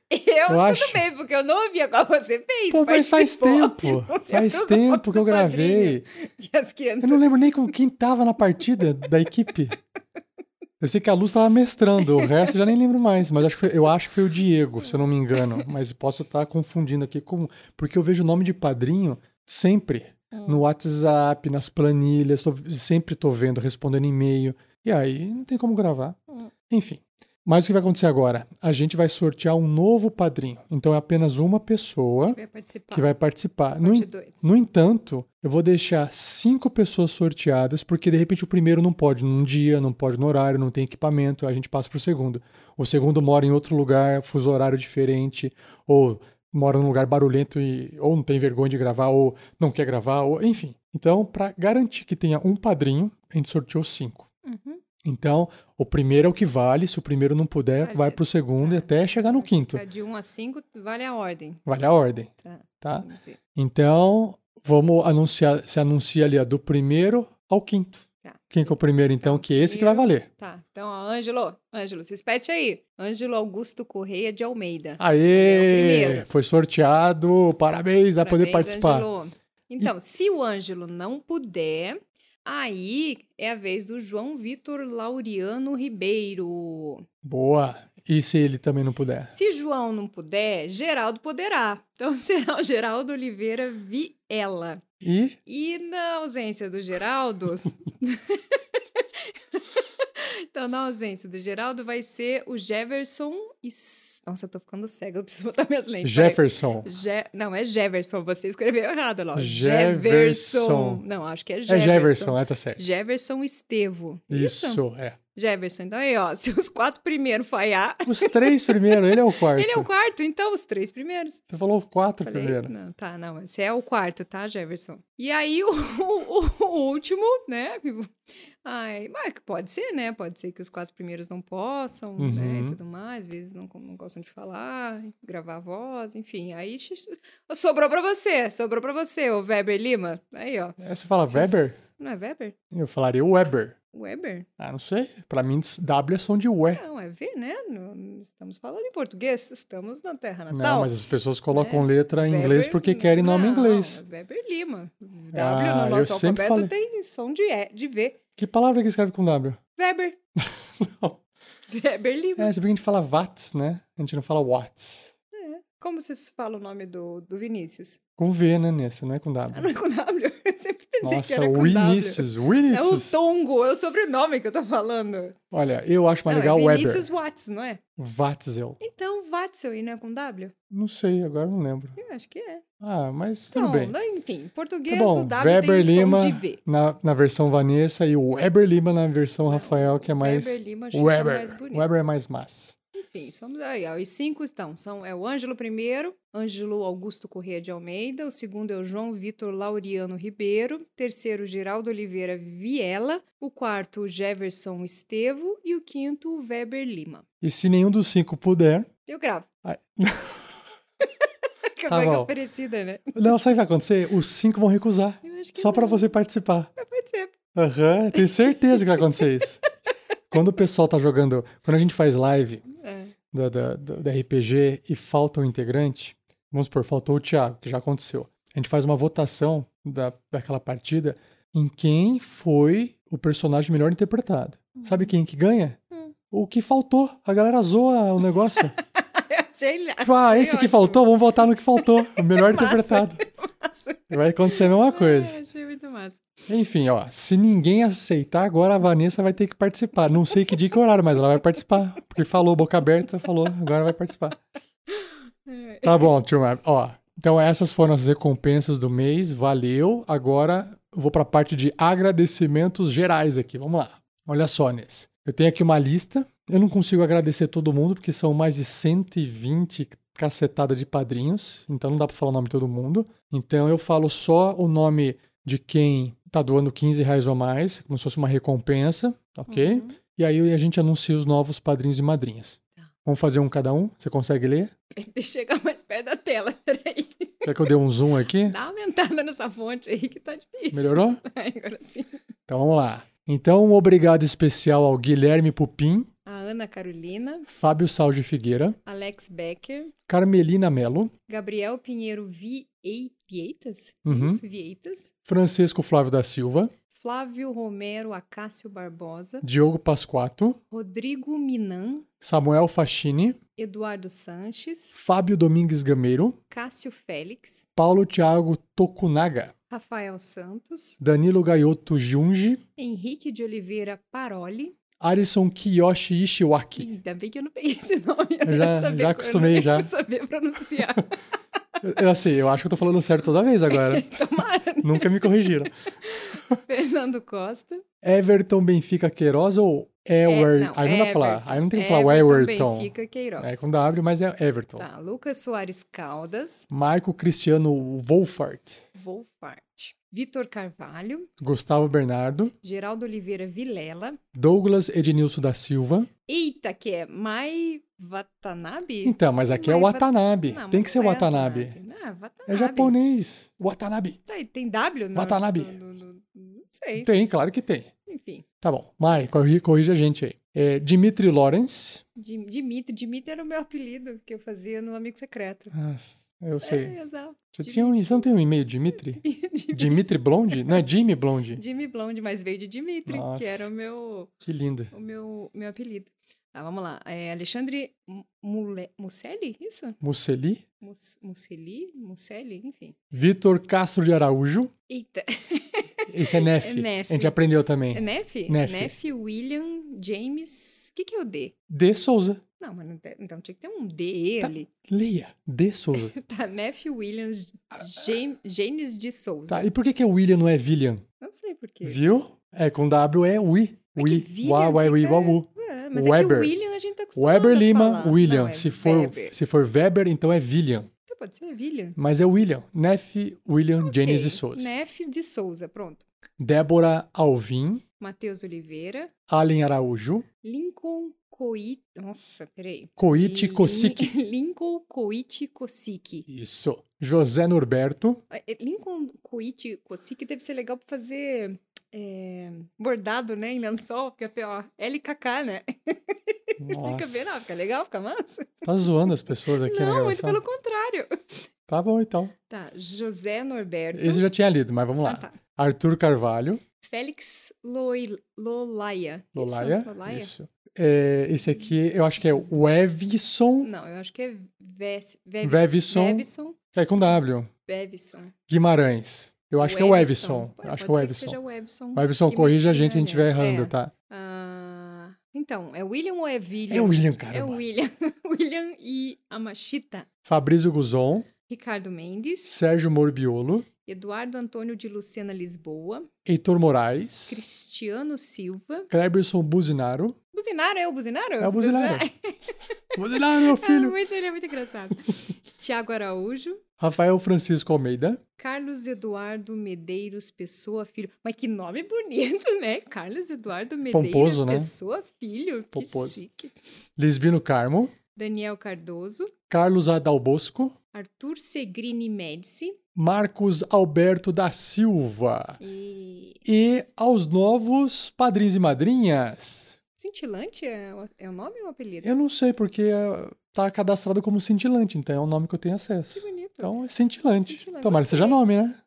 Eu, Eu tudo acho. bem, porque eu não ouvi qual você fez. Pô, mas faz tempo. <laughs> Faz tempo que eu gravei. Eu não lembro nem com quem tava na partida da equipe. Eu sei que a Luz tava mestrando, o resto eu já nem lembro mais. Mas acho foi- eu acho que foi o Diego, se eu não me engano. Mas posso estar confundindo aqui com. Porque eu vejo o nome de padrinho sempre. No WhatsApp, nas planilhas, tô- sempre tô vendo, respondendo e-mail. E aí não tem como gravar. Enfim. Mas o que vai acontecer agora? A gente vai sortear um novo padrinho. Então é apenas uma pessoa Vai que vai participar. No, no entanto, eu vou deixar cinco pessoas sorteadas, porque de repente o primeiro não pode num dia, não pode no horário, não tem equipamento, a gente passa pro segundo. O segundo mora em outro lugar, fuso horário diferente, ou mora num lugar barulhento e ou não tem vergonha de gravar, ou não quer gravar, ou enfim. Então, para garantir que tenha um padrinho, a gente sorteou cinco. Uhum. Então, o primeiro é o que vale, se o primeiro não puder, Vale. vai pro segundo e até chegar no quinto. Tá, De 1 a 5, vale a ordem. Vale a ordem, Tá. tá? Então, vamos anunciar, se anuncia ali do primeiro ao quinto. Tá. Quem que é o primeiro, então? Que esse que vai valer. Tá, então, ó, Ângelo, Ângelo, se espete aí. Ângelo Augusto Correia de Almeida. É o Aê! primeiro. Foi sorteado! Parabéns, vai poder participar. Ângelo. Então, se o Ângelo não puder, aí é a vez do João Vitor Laureano Ribeiro. Boa! E se ele também não puder? Se João não puder, Geraldo poderá. Então <laughs> será o Geraldo Oliveira Viela. E E na ausência do Geraldo. <laughs> então, na ausência do Geraldo, vai ser o Jefferson. e Nossa, eu tô ficando cega, eu preciso botar minhas lentes. Jefferson. Je- Não, é Jefferson, você escreveu errado lá. ó. Jefferson. Não, acho que é É Jefferson. Jefferson, é, tá certo. Jefferson Estevo. Isso, é. Jefferson. Então aí, ó, <laughs> se os quatro primeiros falhar, Os três primeiro, ele é o quarto. <laughs> ele é o quarto, então os três primeiros. Você falou quatro Falei, primeiro. Não, tá, não, esse é o quarto, tá, Jefferson? E aí o, <laughs> o- o último, né? Ai, mas pode ser, né? Pode ser que os quatro primeiros não possam, né? E Uhum. tudo mais, às vezes não, não gostam de falar, gravar a voz, enfim. Aí sobrou pra você, sobrou pra você, o Weber Lima. Aí, ó. É, Você fala Se os- Weber? Não é Weber? Eu falaria Weber. Weber? Ah, não sei. Pra mim, W é som de ué. Não, é V, né? Não- estamos falando em português, estamos na terra natal. Não, mas as pessoas colocam É, letra em inglês Weber- porque querem nome em não, inglês. é Weber Lima. W Ah, no nosso sempre alfabeto falei. tem som de, e, de V. Que palavra que escreve com W? Weber. <laughs> Não. Weber Lima. É, se bem que a gente fala watts, né? A gente não fala watts. Como vocês falam o nome do, do Vinícius? Com V, né, nesse? Não é com Ah, W. não é com W? <laughs> Nossa, com Vinícius. W. É o Vinícius. Tongo, é o sobrenome que eu tô falando. Olha, eu acho mais não, legal é Weber. Vinícius Watts, não é? Watzel. Então, Watzel, e não é com W? Não sei, agora não lembro. Eu acho que é. Ah, mas tudo Não, bem. enfim, português Tá bom, o W Weber tem Lima som de V. na, na versão Vanessa e o Weber Lima na versão Rafael, que é mais. Weber Lima que Weber. tá mais bonito. Weber é mais massa. Enfim, somos aí, ó. Os cinco estão. São, é o Ângelo primeiro, Ângelo Augusto Corrêa de Almeida. O segundo é o João Vitor Laureano Ribeiro. Terceiro, Geraldo Oliveira Viela. O quarto, o Jefferson Estevo. E o quinto, o Weber Lima. E se nenhum dos cinco puder. Eu gravo. Ai. <laughs> <laughs> Tá mega bom. oferecida, né? Não, sabe o que vai acontecer? Os cinco vão recusar. Eu Só pra não. você participar. Pode ser. Aham, tenho certeza que vai acontecer isso. <laughs> Quando o pessoal tá jogando. Quando a gente faz live É. da, da, da- da RPG e falta um integrante, vamos supor, faltou o Thiago, que já aconteceu. A gente faz uma votação da, daquela partida em quem foi o personagem melhor interpretado. Sabe quem que ganha? Hum. O que faltou. A galera zoa o negócio. <laughs> Eu achei, Tipo, ah, achei esse que faltou, vamos votar no que faltou. O melhor <laughs> Massa. interpretado. <laughs> Massa. Vai acontecer a mesma coisa. Ai, achei muito massa. Enfim, ó, se ninguém aceitar, agora a Vanessa vai ter que participar. Não sei que dia que horário, mas ela vai participar. Porque falou, boca aberta, falou, agora vai participar. Tá bom, turma. Ó, então essas foram as recompensas do mês, valeu. Agora eu vou pra parte de agradecimentos gerais aqui. Vamos lá. Olha só, Ness. Eu tenho aqui uma lista. Eu não consigo agradecer todo mundo, porque são mais de 120 cacetada de padrinhos, então não dá pra falar o nome de todo mundo. Então eu falo só o nome de quem tá doando 15 reais ou mais, como se fosse uma recompensa, ok? Uhum. E aí a gente anuncia os novos padrinhos e madrinhas. Vamos fazer um cada um? Você consegue ler? Deixa eu chegar mais perto da tela, peraí. Quer que eu dê um zoom aqui? Dá uma aumentada nessa fonte aí que tá difícil. Melhorou? Ai, Agora sim. Então vamos lá. Então, um obrigado especial ao Guilherme Pupim, A Ana Carolina, Fábio Sal de Figueira, Alex Becker, Carmelina Melo, Gabriel Pinheiro Vi... Ei- Vieitas? Uhum. Isso, Vieitas. Francisco Flávio da Silva, Flávio Romero Acácio Barbosa, Diogo Pasquato, Rodrigo Minan, Samuel Fachini, Eduardo Sanches, Fábio Domingues Gameiro, Cássio Félix, Paulo Thiago Tokunaga, Rafael Santos, Danilo Gaioto Junge, Henrique de Oliveira Paroli, Arison Kiyoshi Ishiwaki. Ainda bem que eu não peguei esse <laughs> nome. Eu, já- saber- já acostumei, eu já. saber pronunciar. <laughs> Eu, assim, eu acho que eu tô falando certo toda vez agora. <laughs> Tomara. Nunca me corrigiram. Fernando Costa. Everton Benfica Queiroz ou Ewer... É, não, aí não dá pra falar. Aí não tem que falar Everton Everton. Benfica Queiroz. É com W, mas é Everton. Tá, Lucas Soares Caldas. Maico Cristiano Wolfart. Wolfart. Vitor Carvalho. Gustavo Bernardo. Geraldo Oliveira Vilela. Douglas Ednilson da Silva. Eita, que é Mai Watanabe? Então, mas aqui é Mai o Wat- Watanabe. Não, tem que ser Watanabe. Watanabe. Não, Watanabe. É japonês. Watanabe. Tá, tem W? No, Watanabe. no- no- no- não sei. Tem, claro que tem. Enfim. Tá bom. Mai, corrige, corrige a gente aí. É, Dimitri Lawrence. Dim- Dimitri. Dimitri era o meu apelido que eu fazia no Amigo Secreto. Nossa, eu sei. É, exato. Você, tinha um, você não tem um e-mail, Dimitri? <laughs> Dimitri. Dimitri Blonde? Não, é Jimmy Blonde. Jimmy Blonde, mas veio de Dimitri, Nossa. que era o meu, Que lindo. o meu, meu apelido. Tá, vamos lá. É Alexandre Mule... Musselli? Isso? Musseli. Mus... Musselli? Musselli? Enfim. Vitor Castro de Araújo. Eita. Esse é Nef. <laughs> É Nef. A gente aprendeu também. É Neff? Neff. William, James... O que, que é o D? De Souza. Não, mas não tem... então tinha que ter um D Tá. ali. Leia. De Souza. <laughs> Tá, Neff Williams James, James de Souza. Tá, e por que, que é William não é William? Não sei por quê. Viu? É, com W é Wi. É que Wi. Wa, wa, wi, wa, wu. É, mas é Weber. que o William a gente tá acostumado Weber Lima. William. Não, é se, for, Weber. se for Weber, então é William. Então pode ser William. Mas é William. Neff, William, James de Souza. Neff de Souza, pronto. Débora Alvim. Matheus Oliveira. Allen Araújo. Lincoln Coit... Nossa, peraí. Coite Lin- Kosiki. <laughs> Lincoln Coit Kosiki. Isso. José Norberto. Ah, é, Lincoln Coit Kosiki deve ser legal pra fazer é, bordado, né, em lençol, porque ó, LKK, né? <laughs> Fica bem, não, fica legal, fica massa. Tá zoando as pessoas aqui na Não, muito gravação. pelo contrário. Tá bom, então. Tá, José Norberto. Esse eu já tinha lido, mas vamos lá. Ah, tá. Arthur Carvalho. Félix Loi- Lolaia. Isso? Lolaia. Lolaia? Isso. É, esse aqui, eu acho que é o Evison. Não, eu acho que é Ves, Vevis, Vevison. Vevison. É com W. Vevison. Guimarães. Eu acho que é o Evison. Eu acho que é o Evison. seja o Evison. O Evison, corrija a gente se a gente estiver errando, É. tá? Ah, então, é William ou é William? É o William, É caramba. o William. <laughs> William e Amachita. Fabrício Guzon. Ricardo Mendes. Sérgio Morbiolo. Eduardo Antônio de Lucena Lisboa. Heitor Moraes. Cristiano Silva. Cleberson Buzinaro. Buzinaro, é o Buzinaro? <laughs> <laughs> É o Buzinaro. É. Buzinaro, meu Ah, filho. muito, ele é muito engraçado. <laughs> Tiago Araújo. Rafael Francisco Almeida. Carlos Eduardo Medeiros Pessoa Filho. Mas que nome bonito, né? Carlos Eduardo Medeiros Pomposo, né? Pessoa Filho. Que Pomposo. chique. Lisbino Carmo. Daniel Cardoso. Carlos Adalbosco. Arthur Segrini Médici. Marcos Alberto da Silva. E. E aos novos padrinhos e madrinhas. Cintilante é o, é o nome ou o apelido? Eu não sei porque eh, tá cadastrado como cintilante, então é o nome que eu tenho acesso. Que bonito. Então é cintilante. Cintilante, Tomara que seja nome, né?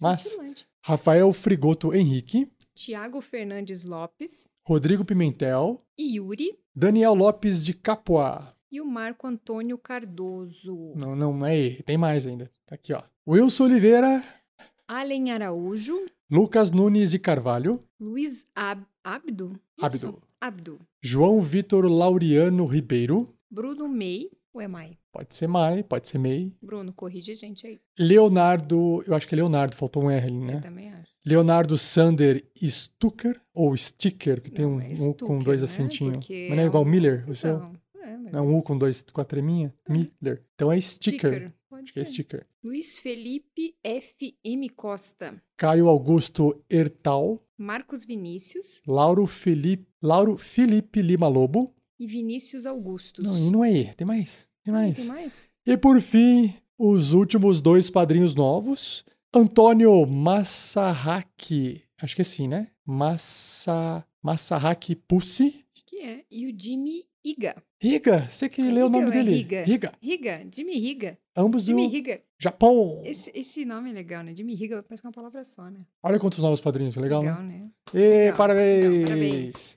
Mas Cintilante. Rafael Frigoto Henrique, Tiago Fernandes Lopes. Rodrigo Pimentel, Yuri. Daniel Lopes de Capoá. E o Marco Antônio Cardoso. Não, não, não é ele, tem mais ainda. Tá aqui, ó. Wilson Oliveira, Allen Araújo. Lucas Nunes de Carvalho, Luiz Ab Abdo. Abdo. Abdo. João Vitor Laureano Ribeiro, Bruno May. Ou é Mai? pode ser Mai, pode ser Mei. Bruno, corrige a gente aí. Leonardo, eu acho que é Leonardo, faltou um R ali, Eu né? também acho. Leonardo Sander Stucker, ou Sticker, que tem Não, um, é um com dois né? acentinhos. Porque Mas não é é igual um- Miller, o seu? Não, é, mas é um U com dois, com a treminha? Miller. Então é Sticker. Pode que é. Sticker. Luiz Felipe F.M. Costa. Caio Augusto Ertal, Marcos Vinícius Lauro Felipe, Lauro Felipe Lima Lobo. e Vinícius Augustos. Não, e não é E, tem mais. Tem mais. Tem mais? E por fim, os últimos dois padrinhos novos. Antônio Masahaki. Acho que é assim, né? Massa, Masahaki Pussy. Acho que é. E o Jimmy Iga. Riga, você que É leu o nome é dele. Riga? Riga. Riga, Jimmy Riga. Ambos do Jimmy Riga. Japão. Esse, esse nome é legal, né? Jimmy Riga parece que é uma palavra só, né? Olha quantos novos padrinhos, legal, legal né? né? E Legal, parabéns. legal, parabéns.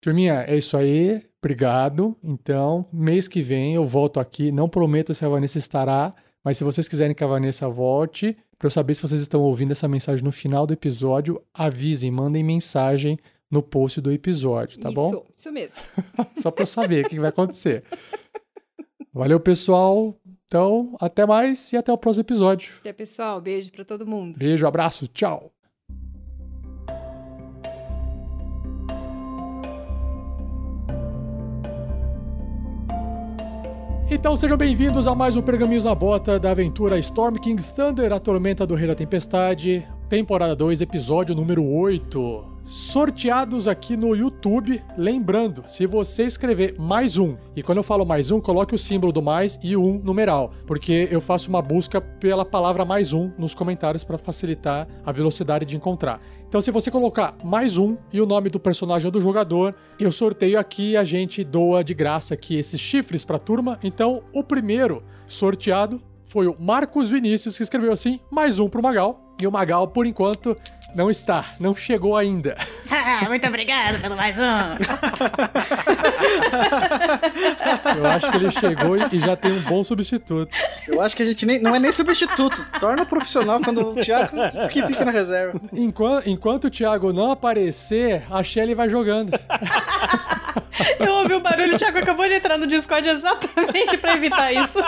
Turminha, é isso aí. Obrigado. Então, mês que vem eu volto aqui. Não prometo se a Vanessa estará, mas se vocês quiserem que a Vanessa volte, para eu saber se vocês estão ouvindo essa mensagem no final do episódio, avisem, mandem mensagem no post do episódio, tá isso, bom? Isso mesmo. <laughs> Só pra eu saber o que vai acontecer. Valeu, pessoal. Então, até mais e até o próximo episódio. Até, pessoal. Beijo pra todo mundo. Beijo, abraço, tchau. Então sejam bem-vindos a mais um Pergaminhos na Bota da aventura Storm King's Thunder, a Tormenta do Rei da Tempestade, temporada 2, episódio número 8. Sorteados aqui no YouTube. Lembrando, se você escrever mais um, e quando eu falo mais um, coloque o símbolo do mais e o um numeral, porque eu faço uma busca pela palavra mais um nos comentários para facilitar a velocidade de encontrar. Então, se você colocar mais um e o nome do personagem ou do jogador, eu sorteio aqui e a gente doa de graça aqui esses chifres pra turma. Então, o primeiro sorteado foi o Marcos Vinícius, que escreveu assim: mais um pro Magal. E o Magal, por enquanto, não está, não chegou ainda. <laughs> Muito obrigado pelo mais um. <laughs> Eu acho que ele chegou e já tem um bom substituto. Eu acho que a gente nem, não é nem substituto. Torna profissional quando o Thiago que fica na reserva. Enquanto, enquanto o Thiago não aparecer, a Shelly vai jogando. <laughs> Eu ouvi o barulho, o Thiago acabou de entrar no Discord exatamente pra evitar isso.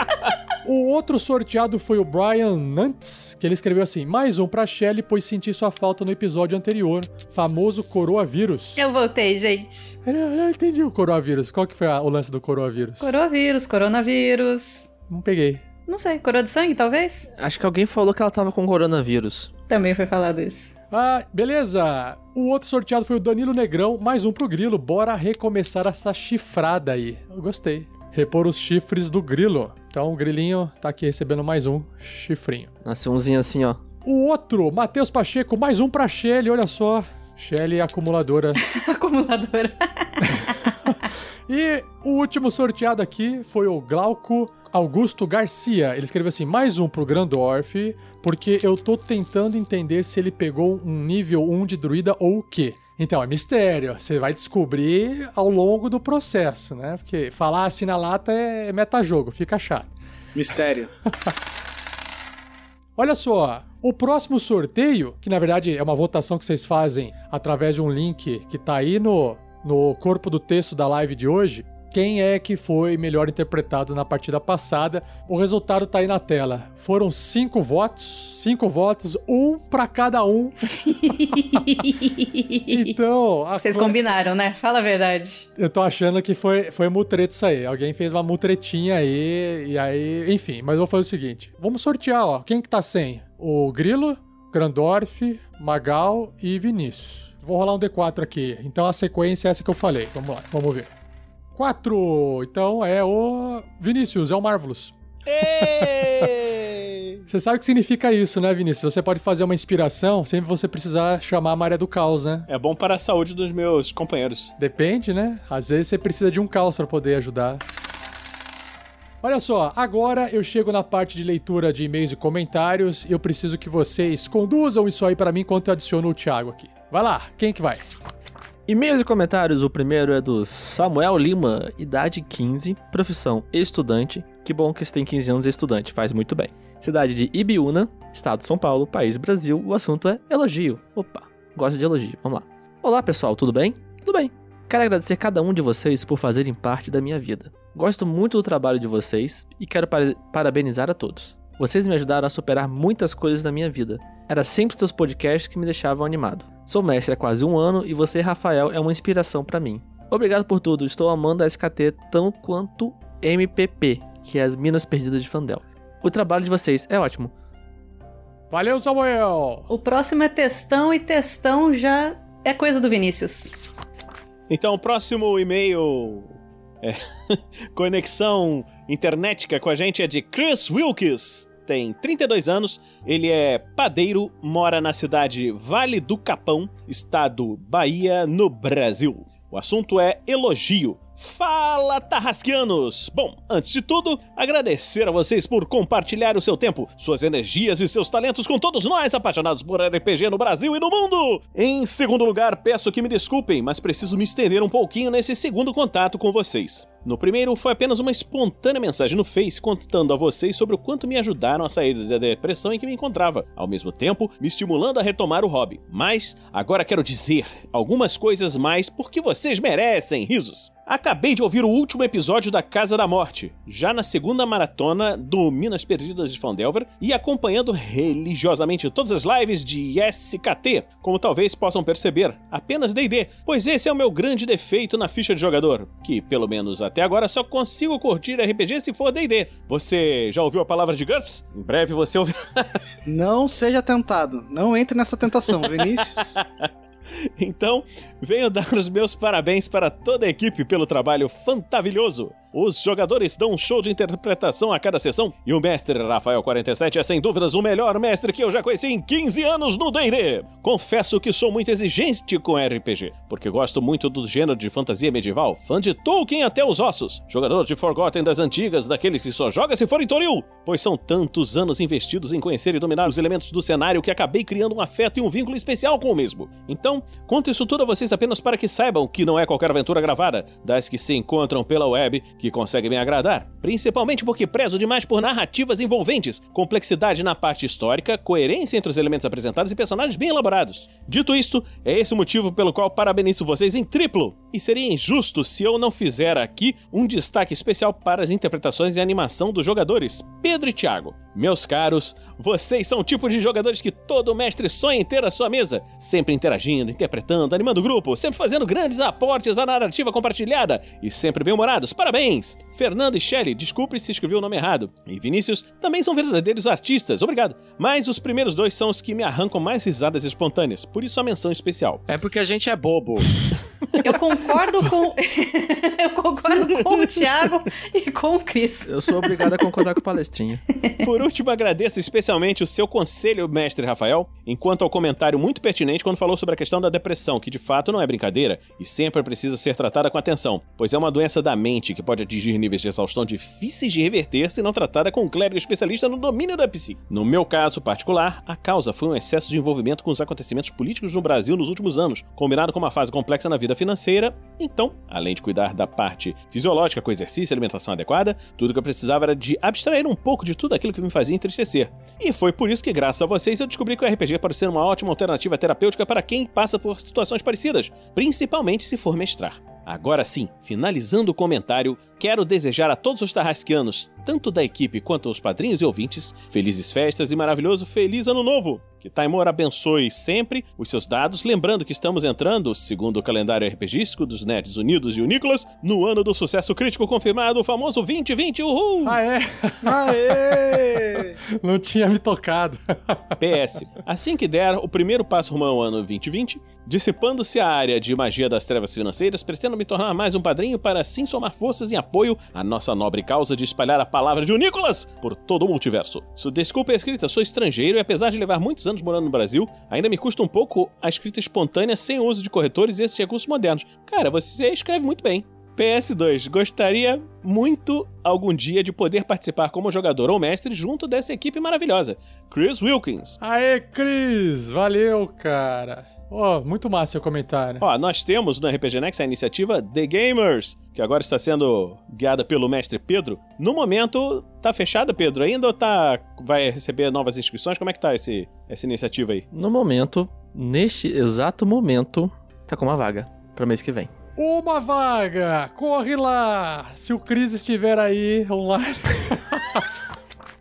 O outro sorteado foi o Brian Nantz, que ele escreveu assim: mais um pra Shelly, pois senti sua falta no episódio anterior, famoso coroavírus. Eu voltei, gente. Eu não, eu não entendi o coroavírus. Qual que foi a- o lance do coroavírus? Coronavírus, coronavírus. Não peguei. Não sei, coroa de sangue, talvez? Acho que alguém falou que ela tava com coronavírus. Também foi falado isso. Ah, beleza. O outro sorteado foi o Danilo Negrão, mais um pro Grilo. Bora recomeçar essa chifrada aí. Eu gostei. Repor os chifres do Grilo. Então o Grilinho tá aqui recebendo mais um chifrinho. Nasceu umzinho assim, ó. O outro, Matheus Pacheco, mais um pra Shelly, olha só. Shelly acumuladora. <laughs> Acumuladora. <laughs> E o último sorteado aqui foi o Glauco Augusto Garcia. Ele escreveu assim: mais um pro Grandorf, porque eu tô tentando entender se ele pegou um nível 1 de druida ou o quê. Então, é mistério. Você vai descobrir ao longo do processo, né? Porque falar assim na lata é metajogo, fica chato. Mistério. <laughs> Olha só, o próximo sorteio, que na verdade é uma votação que vocês fazem através de um link que tá aí no, no corpo do texto da live de hoje. Quem é que foi melhor interpretado na partida passada? O resultado tá aí na tela. Foram cinco votos, cinco votos, um pra cada um. <laughs> então, Vocês co- combinaram, né? Fala a verdade. eu tô achando que foi, foi mutreto isso aí. Alguém fez uma mutretinha aí, e aí, enfim. Mas eu vou fazer o seguinte: vamos sortear, ó. Quem que tá sem? O Grilo, Grandorf, Magal e Vinícius. Vou rolar um D4 aqui. Então a sequência é essa que eu falei. Vamos lá, vamos ver. 4. Então é o Vinícius, é o Marvelous. <laughs> Você sabe o que significa isso, né, Vinícius? Você pode fazer uma inspiração sem você precisar chamar a Maria do Caos, né? É bom para a saúde dos meus companheiros. Depende, né? Às vezes você precisa de um caos para poder ajudar. Olha só, agora eu chego na parte de leitura de e-mails e comentários e eu preciso que vocês conduzam isso aí para mim enquanto eu adiciono o Thiago aqui. Vai lá, quem que vai? E-mails e comentários. O primeiro é do Samuel Lima, idade 15, profissão estudante. Que bom que você tem 15 anos e estudante, faz muito bem. Cidade de Ibiúna, estado de São Paulo, país Brasil. O assunto é elogio. Opa, gosto de elogio, vamos lá. Olá pessoal, tudo bem? Tudo bem. Quero agradecer cada um de vocês por fazerem parte da minha vida. Gosto muito do trabalho de vocês e quero para- parabenizar a todos. Vocês me ajudaram a superar muitas coisas na minha vida. Era sempre seus podcasts que me deixavam animado. Sou mestre há quase um ano e você, Rafael, é uma inspiração pra mim. Obrigado por tudo, estou amando a SKT tão quanto MPP, que é as Minas Perdidas de Fandel. O trabalho de vocês é ótimo. Valeu, Samuel! O próximo é textão e textão já é coisa do Vinícius. Então, o próximo e-mail. É, <laughs> conexão internetica com a gente é de Chris Wilkes. Tem 32 anos, ele é padeiro, mora na cidade Vale do Capão, estado Bahia, no Brasil. O assunto é elogio. Fala, Tarrasquianos! Bom, antes de tudo, agradecer a vocês por compartilhar o seu tempo, suas energias e seus talentos com todos nós apaixonados por RPG no Brasil e no mundo! Em segundo lugar, peço que me desculpem, mas preciso me estender um pouquinho nesse segundo contato com vocês. No primeiro, foi apenas uma espontânea mensagem no Face contando a vocês sobre o quanto me ajudaram a sair da depressão em que me encontrava, ao mesmo tempo me estimulando a retomar o hobby. Mas agora quero dizer algumas coisas mais porque vocês merecem risos. Acabei de ouvir o último episódio da Casa da Morte, já na segunda maratona do Minas Perdidas de Fandelver e acompanhando religiosamente todas as lives de SKT, como talvez possam perceber, apenas D&D, pois esse é o meu grande defeito na ficha de jogador, que pelo menos até agora só consigo curtir RPG se for D&D. Você já ouviu a palavra de GURPS? Em breve você ouvirá. Não seja tentado. Não entre nessa tentação, <laughs> Vinícius. <laughs> Então, venho dar os meus parabéns para toda a equipe pelo trabalho fantavilhoso. Os jogadores dão um show de interpretação a cada sessão e o mestre Rafael 47 é sem dúvidas o melhor mestre que eu já conheci em 15 anos no D&D. Confesso que sou muito exigente com RPG, porque gosto muito do gênero de fantasia medieval, fã de Tolkien até os ossos, jogador de Forgotten das antigas, daqueles que só joga se for em Toril, pois são tantos anos investidos em conhecer e dominar os elementos do cenário que acabei criando um afeto e um vínculo especial com o mesmo. Então, conto isso tudo a vocês apenas para que saibam que não é qualquer aventura gravada, das que se encontram pela web, que consegue me agradar, principalmente porque prezo demais por narrativas envolventes, complexidade na parte histórica, coerência entre os elementos apresentados e personagens bem elaborados. Dito isto, é esse o motivo pelo qual parabenizo vocês em triplo, e seria injusto se eu não fizer aqui um destaque especial para as interpretações e animação dos jogadores, Pedro e Thiago. Meus caros, vocês são o tipo de jogadores que todo mestre sonha em ter à sua mesa, sempre interagindo, interpretando, animando o grupo, sempre fazendo grandes aportes à narrativa compartilhada e sempre bem-humorados. Parabéns! Fernando e Shelley, desculpe se escrevi o nome errado. E Vinícius também são verdadeiros artistas, obrigado. Mas os primeiros dois são os que me arrancam mais risadas espontâneas, por isso a menção especial. É porque a gente é bobo. Eu concordo com. <laughs> eu concordo com o Thiago e com o Chris. Eu sou obrigado a concordar com o palestrinho. Por último, agradeço especialmente o seu conselho, mestre Rafael, enquanto ao comentário muito pertinente quando falou sobre a questão da depressão, que de fato não é brincadeira e sempre precisa ser tratada com atenção, pois é uma doença da mente que pode atingir níveis de exaustão difíceis de reverter se não tratada com um clérigo especialista no domínio da psique. No meu caso particular, a causa foi um excesso de envolvimento com os acontecimentos políticos no Brasil nos últimos anos, combinado com uma fase complexa na vida financeira. Então, além de cuidar da parte fisiológica com exercício e alimentação adequada, tudo que eu precisava era de abstrair um pouco de tudo aquilo que me fazia entristecer. E foi por isso que, graças a vocês, eu descobri que o RPG pode ser uma ótima alternativa terapêutica para quem passa por situações parecidas, principalmente se for mestrar. Agora sim, finalizando o comentário, quero desejar a todos os tarrasquianos, tanto da equipe quanto aos padrinhos e ouvintes, felizes festas e maravilhoso feliz ano novo! Que Taimor abençoe sempre os seus dados, lembrando que estamos entrando, segundo o calendário RPGístico dos Nerds Unidos e Unícolas, no ano do sucesso crítico confirmado, o famoso 2020, uhul! Ah, é? Aê! <laughs> Não tinha me tocado. <laughs> PS. Assim que der o primeiro passo rumo ao ano 2020, dissipando-se a área de magia das trevas financeiras, pretendo me tornar mais um padrinho para assim somar forças em apoio à nossa nobre causa de espalhar a palavra de Unícolas por todo o multiverso. Sua desculpa é escrita, sou estrangeiro e apesar de levar muitos anos morando no Brasil, ainda me custa um pouco a escrita espontânea sem o uso de corretores e esses recursos modernos. Cara, você escreve muito bem. PS2, gostaria muito algum dia de poder participar como jogador ou mestre junto dessa equipe maravilhosa. Chris Wilkins. Aê, Cris! Valeu, cara. Ó, muito massa seu comentário. Ó, nós temos no RPG Next a iniciativa The Gamers, que agora está sendo guiada pelo mestre Pedro. No momento, tá fechada, Pedro, ainda ou tá vai receber novas inscrições? Como é que tá esse, essa iniciativa aí? No momento, neste exato momento, tá com uma vaga para mês que vem. Uma vaga! Corre lá! Se o Cris estiver aí online. <laughs>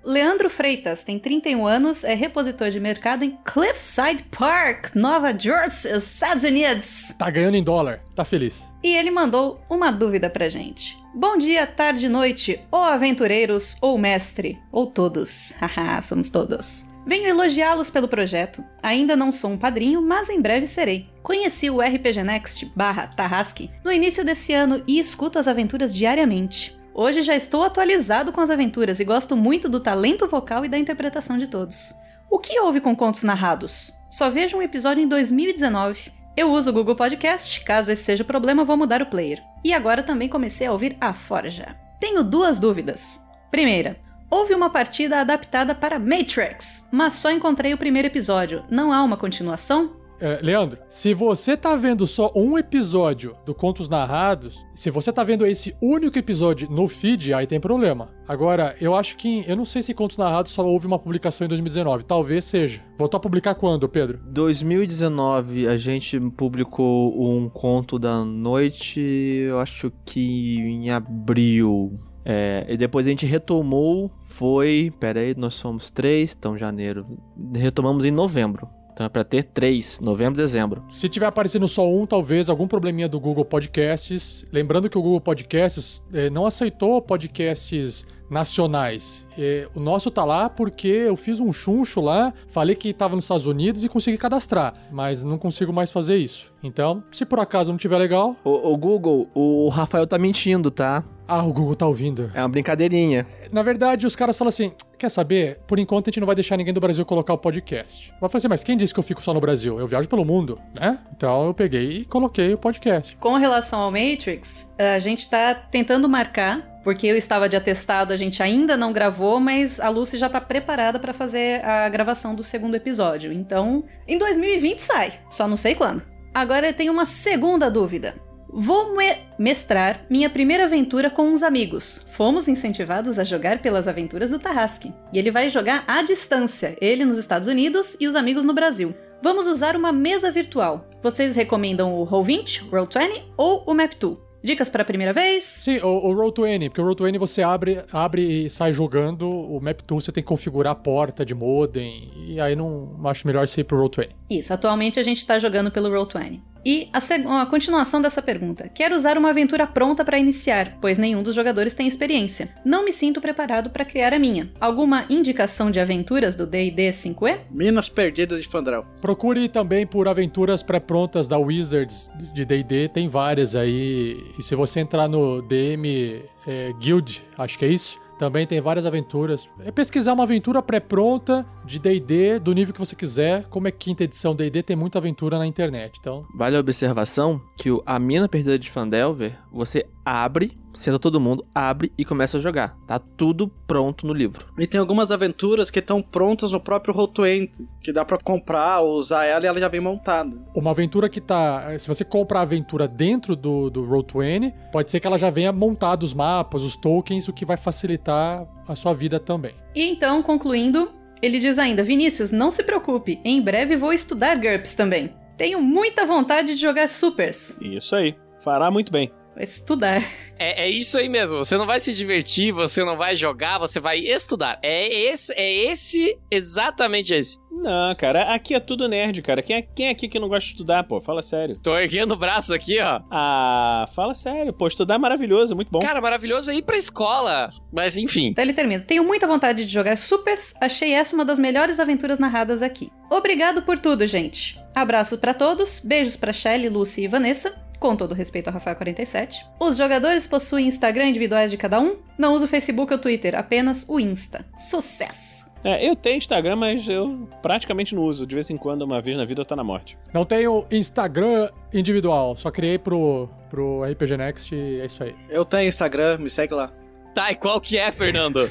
Leandro Freitas tem 31 anos, é repositor de mercado em Cliffside Park, Nova Jersey, Estados Unidos. Tá ganhando em dólar. Tá feliz. E ele mandou uma dúvida pra gente. Bom dia, tarde, noite, ou aventureiros, ou mestre, ou todos. <laughs> Haha, somos todos. Venho elogiá-los pelo projeto. Ainda não sou um padrinho, mas em breve serei. Conheci o RPG Next barra Tarrasque no início desse ano e escuto as aventuras diariamente. Hoje já estou atualizado com as aventuras e gosto muito do talento vocal e da interpretação de todos. O que houve com contos narrados? Só vejo um episódio em 2019. Eu uso o Google Podcast, caso esse seja o problema, vou mudar o player. E agora também comecei a ouvir a Forja. Tenho duas dúvidas. Primeira, houve uma partida adaptada para Matrix, mas só encontrei o primeiro episódio. Não há uma continuação? É, Leandro, se você tá vendo só um episódio do Contos Narrados, se você tá vendo esse único episódio no feed, aí tem problema. Agora, eu acho que. Eu não sei se Contos Narrados só houve uma publicação em 2019. Talvez seja. Voltou a publicar quando, Pedro? 2019 a gente publicou um conto da noite, eu acho que em abril. É, e depois a gente retomou, foi. Pera aí, nós somos três, então janeiro. Retomamos em novembro. Então é pra ter três, novembro e dezembro. Se tiver aparecendo só um, talvez algum probleminha do Google Podcasts. Lembrando que o Google Podcasts eh, não aceitou podcasts nacionais. Eh, o nosso tá lá porque eu fiz um chuncho lá, falei que tava nos Estados Unidos e consegui cadastrar, mas não consigo mais fazer isso. Então, se por acaso não tiver legal, O, o Google, o Rafael tá mentindo, tá? ah, o Google tá ouvindo. É uma brincadeirinha. Na verdade, os caras falam assim: quer saber? Por enquanto a gente não vai deixar ninguém do Brasil colocar o podcast. Eu falei assim, mas quem disse que eu fico só no Brasil? Eu viajo pelo mundo, né? Então eu peguei e coloquei o podcast. Com relação ao Matrix, a gente tá tentando marcar, porque eu estava de atestado, a gente ainda não gravou, mas a Lucy já tá preparada para fazer a gravação do segundo episódio. Então, em 2020 sai, só não sei quando. Agora eu tenho uma segunda dúvida. Vou me- mestrar minha primeira aventura com uns amigos. Fomos incentivados a jogar pelas aventuras do Tarrasque. E ele vai jogar à distância, ele nos Estados Unidos e os amigos no Brasil. Vamos usar uma mesa virtual. Vocês recomendam o Roll20, Roll20 ou o Map2? Dicas para a primeira vez? Sim, o, o Roll20, porque o Roll20 você abre, abre e sai jogando, o Map2 você tem que configurar a porta de modem, e aí não acho melhor você ir pro Roll20. Isso, atualmente a gente está jogando pelo Roll20. E a, a continuação dessa pergunta. Quero usar uma aventura pronta para iniciar, pois nenhum dos jogadores tem experiência. Não me sinto preparado para criar a minha. Alguma indicação de aventuras do D&D 5e? Minas Perdidas de Fandral. Procure também por aventuras pré-prontas da Wizards de D&D, tem várias aí. E se você entrar no DM é, Guild, acho que é isso, também tem várias aventuras. É pesquisar uma aventura pré-pronta de D&D, do nível que você quiser. Como é quinta edição D&D, tem muita aventura na internet, então... Vale a observação que o- a mina perdida de Fandelver, você abre, senta todo mundo, abre e começa a jogar. Tá tudo pronto no livro. E tem algumas aventuras que estão prontas no próprio Roll20, que dá pra comprar ou usar ela e ela já vem montada. Uma aventura que tá. Se você compra a aventura dentro do, do Roll20, pode ser que ela já venha montada os mapas, os tokens, o que vai facilitar a sua vida também. E então, concluindo, ele diz ainda: Vinícius, não se preocupe, em breve vou estudar GURPS também. Tenho muita vontade de jogar Supers. Isso aí. Fará muito bem. Estudar. É, é isso aí mesmo. Você não vai se divertir, você não vai jogar, você vai estudar. É esse, é esse, exatamente esse. Não, cara, aqui é tudo nerd, cara. Quem é, quem é aqui que não gosta de estudar, pô? Fala sério. Tô erguendo o braço aqui, ó. Ah, fala sério, pô. Estudar é maravilhoso, muito bom. Cara, maravilhoso ir pra escola. Mas enfim. Então ele termina. Tenho muita vontade de jogar Supers, achei essa uma das melhores aventuras narradas aqui. Obrigado por tudo, gente. Abraço pra todos, beijos pra Shelly, Lucy e Vanessa. Com todo respeito ao Rafael47. Os jogadores possuem Instagram individuais de cada um. Não uso o Facebook ou Twitter, apenas o Insta. Sucesso! É, eu tenho Instagram, mas eu praticamente não uso. De vez em quando, uma vez na vida, eu tá na morte. Não tenho Instagram individual, só criei pro, pro RPG Next e é isso aí. Eu tenho Instagram, me segue lá. Tá, e qual que é, Fernando?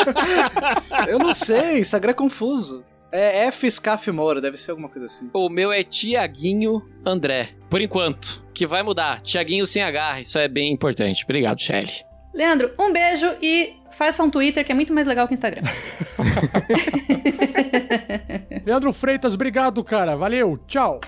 <laughs> Eu não sei, Instagram é confuso. É F Scaf Moura, deve ser alguma coisa assim. o meu é Tiaguinho André. Por enquanto. Que vai mudar. Tiaguinho sem H. Isso é bem importante. Obrigado, Shelly. Leandro, um beijo e faça um Twitter que é muito mais legal que o Instagram. <laughs> Leandro Freitas, obrigado, cara. Valeu, tchau.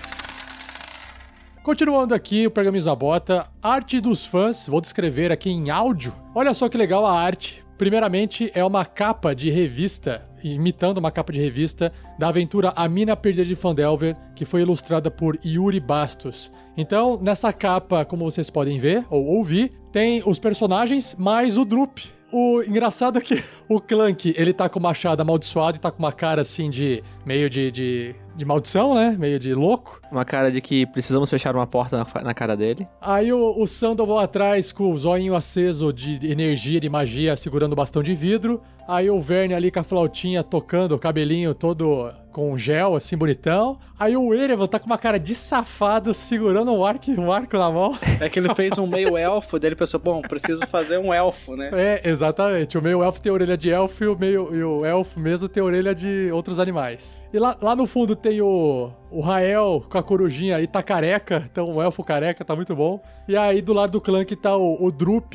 Continuando aqui o programa Isabota, arte dos fãs, vou descrever aqui em áudio. Olha só que legal a arte. Primeiramente, é uma capa de revista, imitando uma capa de revista, da aventura A Mina Perdida de Fandelver, que foi ilustrada por Yuri Bastos. Então, nessa capa, como vocês podem ver ou ouvir, tem os personagens mais o Drup. O engraçado é que o Clank, ele tá com o machado amaldiçoado e tá com uma cara assim de. meio de, de, de maldição, né? Meio de louco. Uma cara de que precisamos fechar uma porta na, na cara dele. Aí o, o Sandoval atrás com o zóio aceso de de energia, de magia, segurando o bastão de vidro. Aí o Verne ali com a flautinha tocando, o cabelinho todo com gel, assim, bonitão. Aí o Erevan tá com uma cara de safado, segurando um arco, um arco na mão. <laughs> É que ele fez um meio elfo, dele pensou, bom, preciso fazer um elfo, né? É, exatamente. O meio elfo tem orelha de elfo e o meio e o elfo mesmo tem orelha de outros animais. E lá, lá no fundo tem o, o Rael com a corujinha aí, tá careca. Então o elfo careca tá muito bom. E aí do lado do clã que tá o, o Drup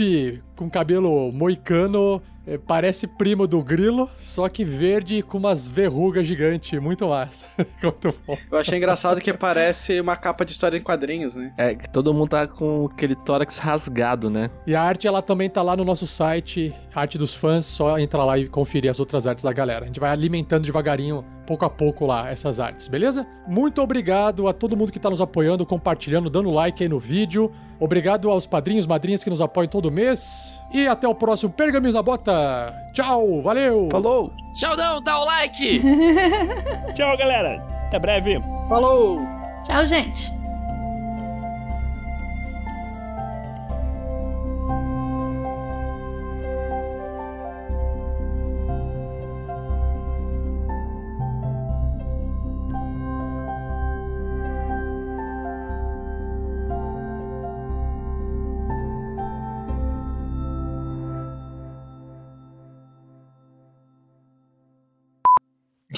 com cabelo moicano. É, Parece primo do grilo, só que verde com umas verrugas gigantes. Muito massa. <laughs> muito bom. Eu achei engraçado que parece uma capa de história em quadrinhos, né? É, que todo mundo tá com aquele tórax rasgado, né? E a arte, ela também tá lá no nosso site, Arte dos Fãs, só entrar lá e conferir as outras artes da galera. A gente vai alimentando devagarinho, pouco a pouco lá, essas artes, beleza? Muito obrigado a todo mundo que tá nos apoiando, compartilhando, dando like aí no vídeo. Obrigado aos padrinhos, madrinhas que nos apoiam todo mês. E até o próximo Pergaminhos na Bota. Tchau, valeu! Falou! Tchau, não, dá o like! <laughs> Tchau, galera. Até breve. Falou! Tchau, gente.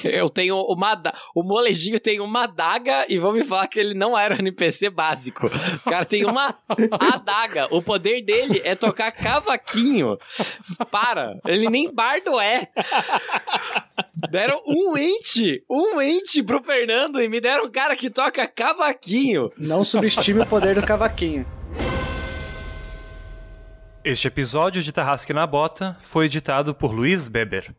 <laughs> Eu tenho uma. O molejinho tem uma adaga e vão me falar que ele não era um NPC básico. O cara tem uma adaga. O poder dele é tocar cavaquinho. Para! Ele nem bardo é. Deram um ente, um ente pro Fernando e me deram um cara que toca cavaquinho. Não subestime o poder do cavaquinho. Este episódio de Tarrasque na Bota foi editado por Luiz Beber.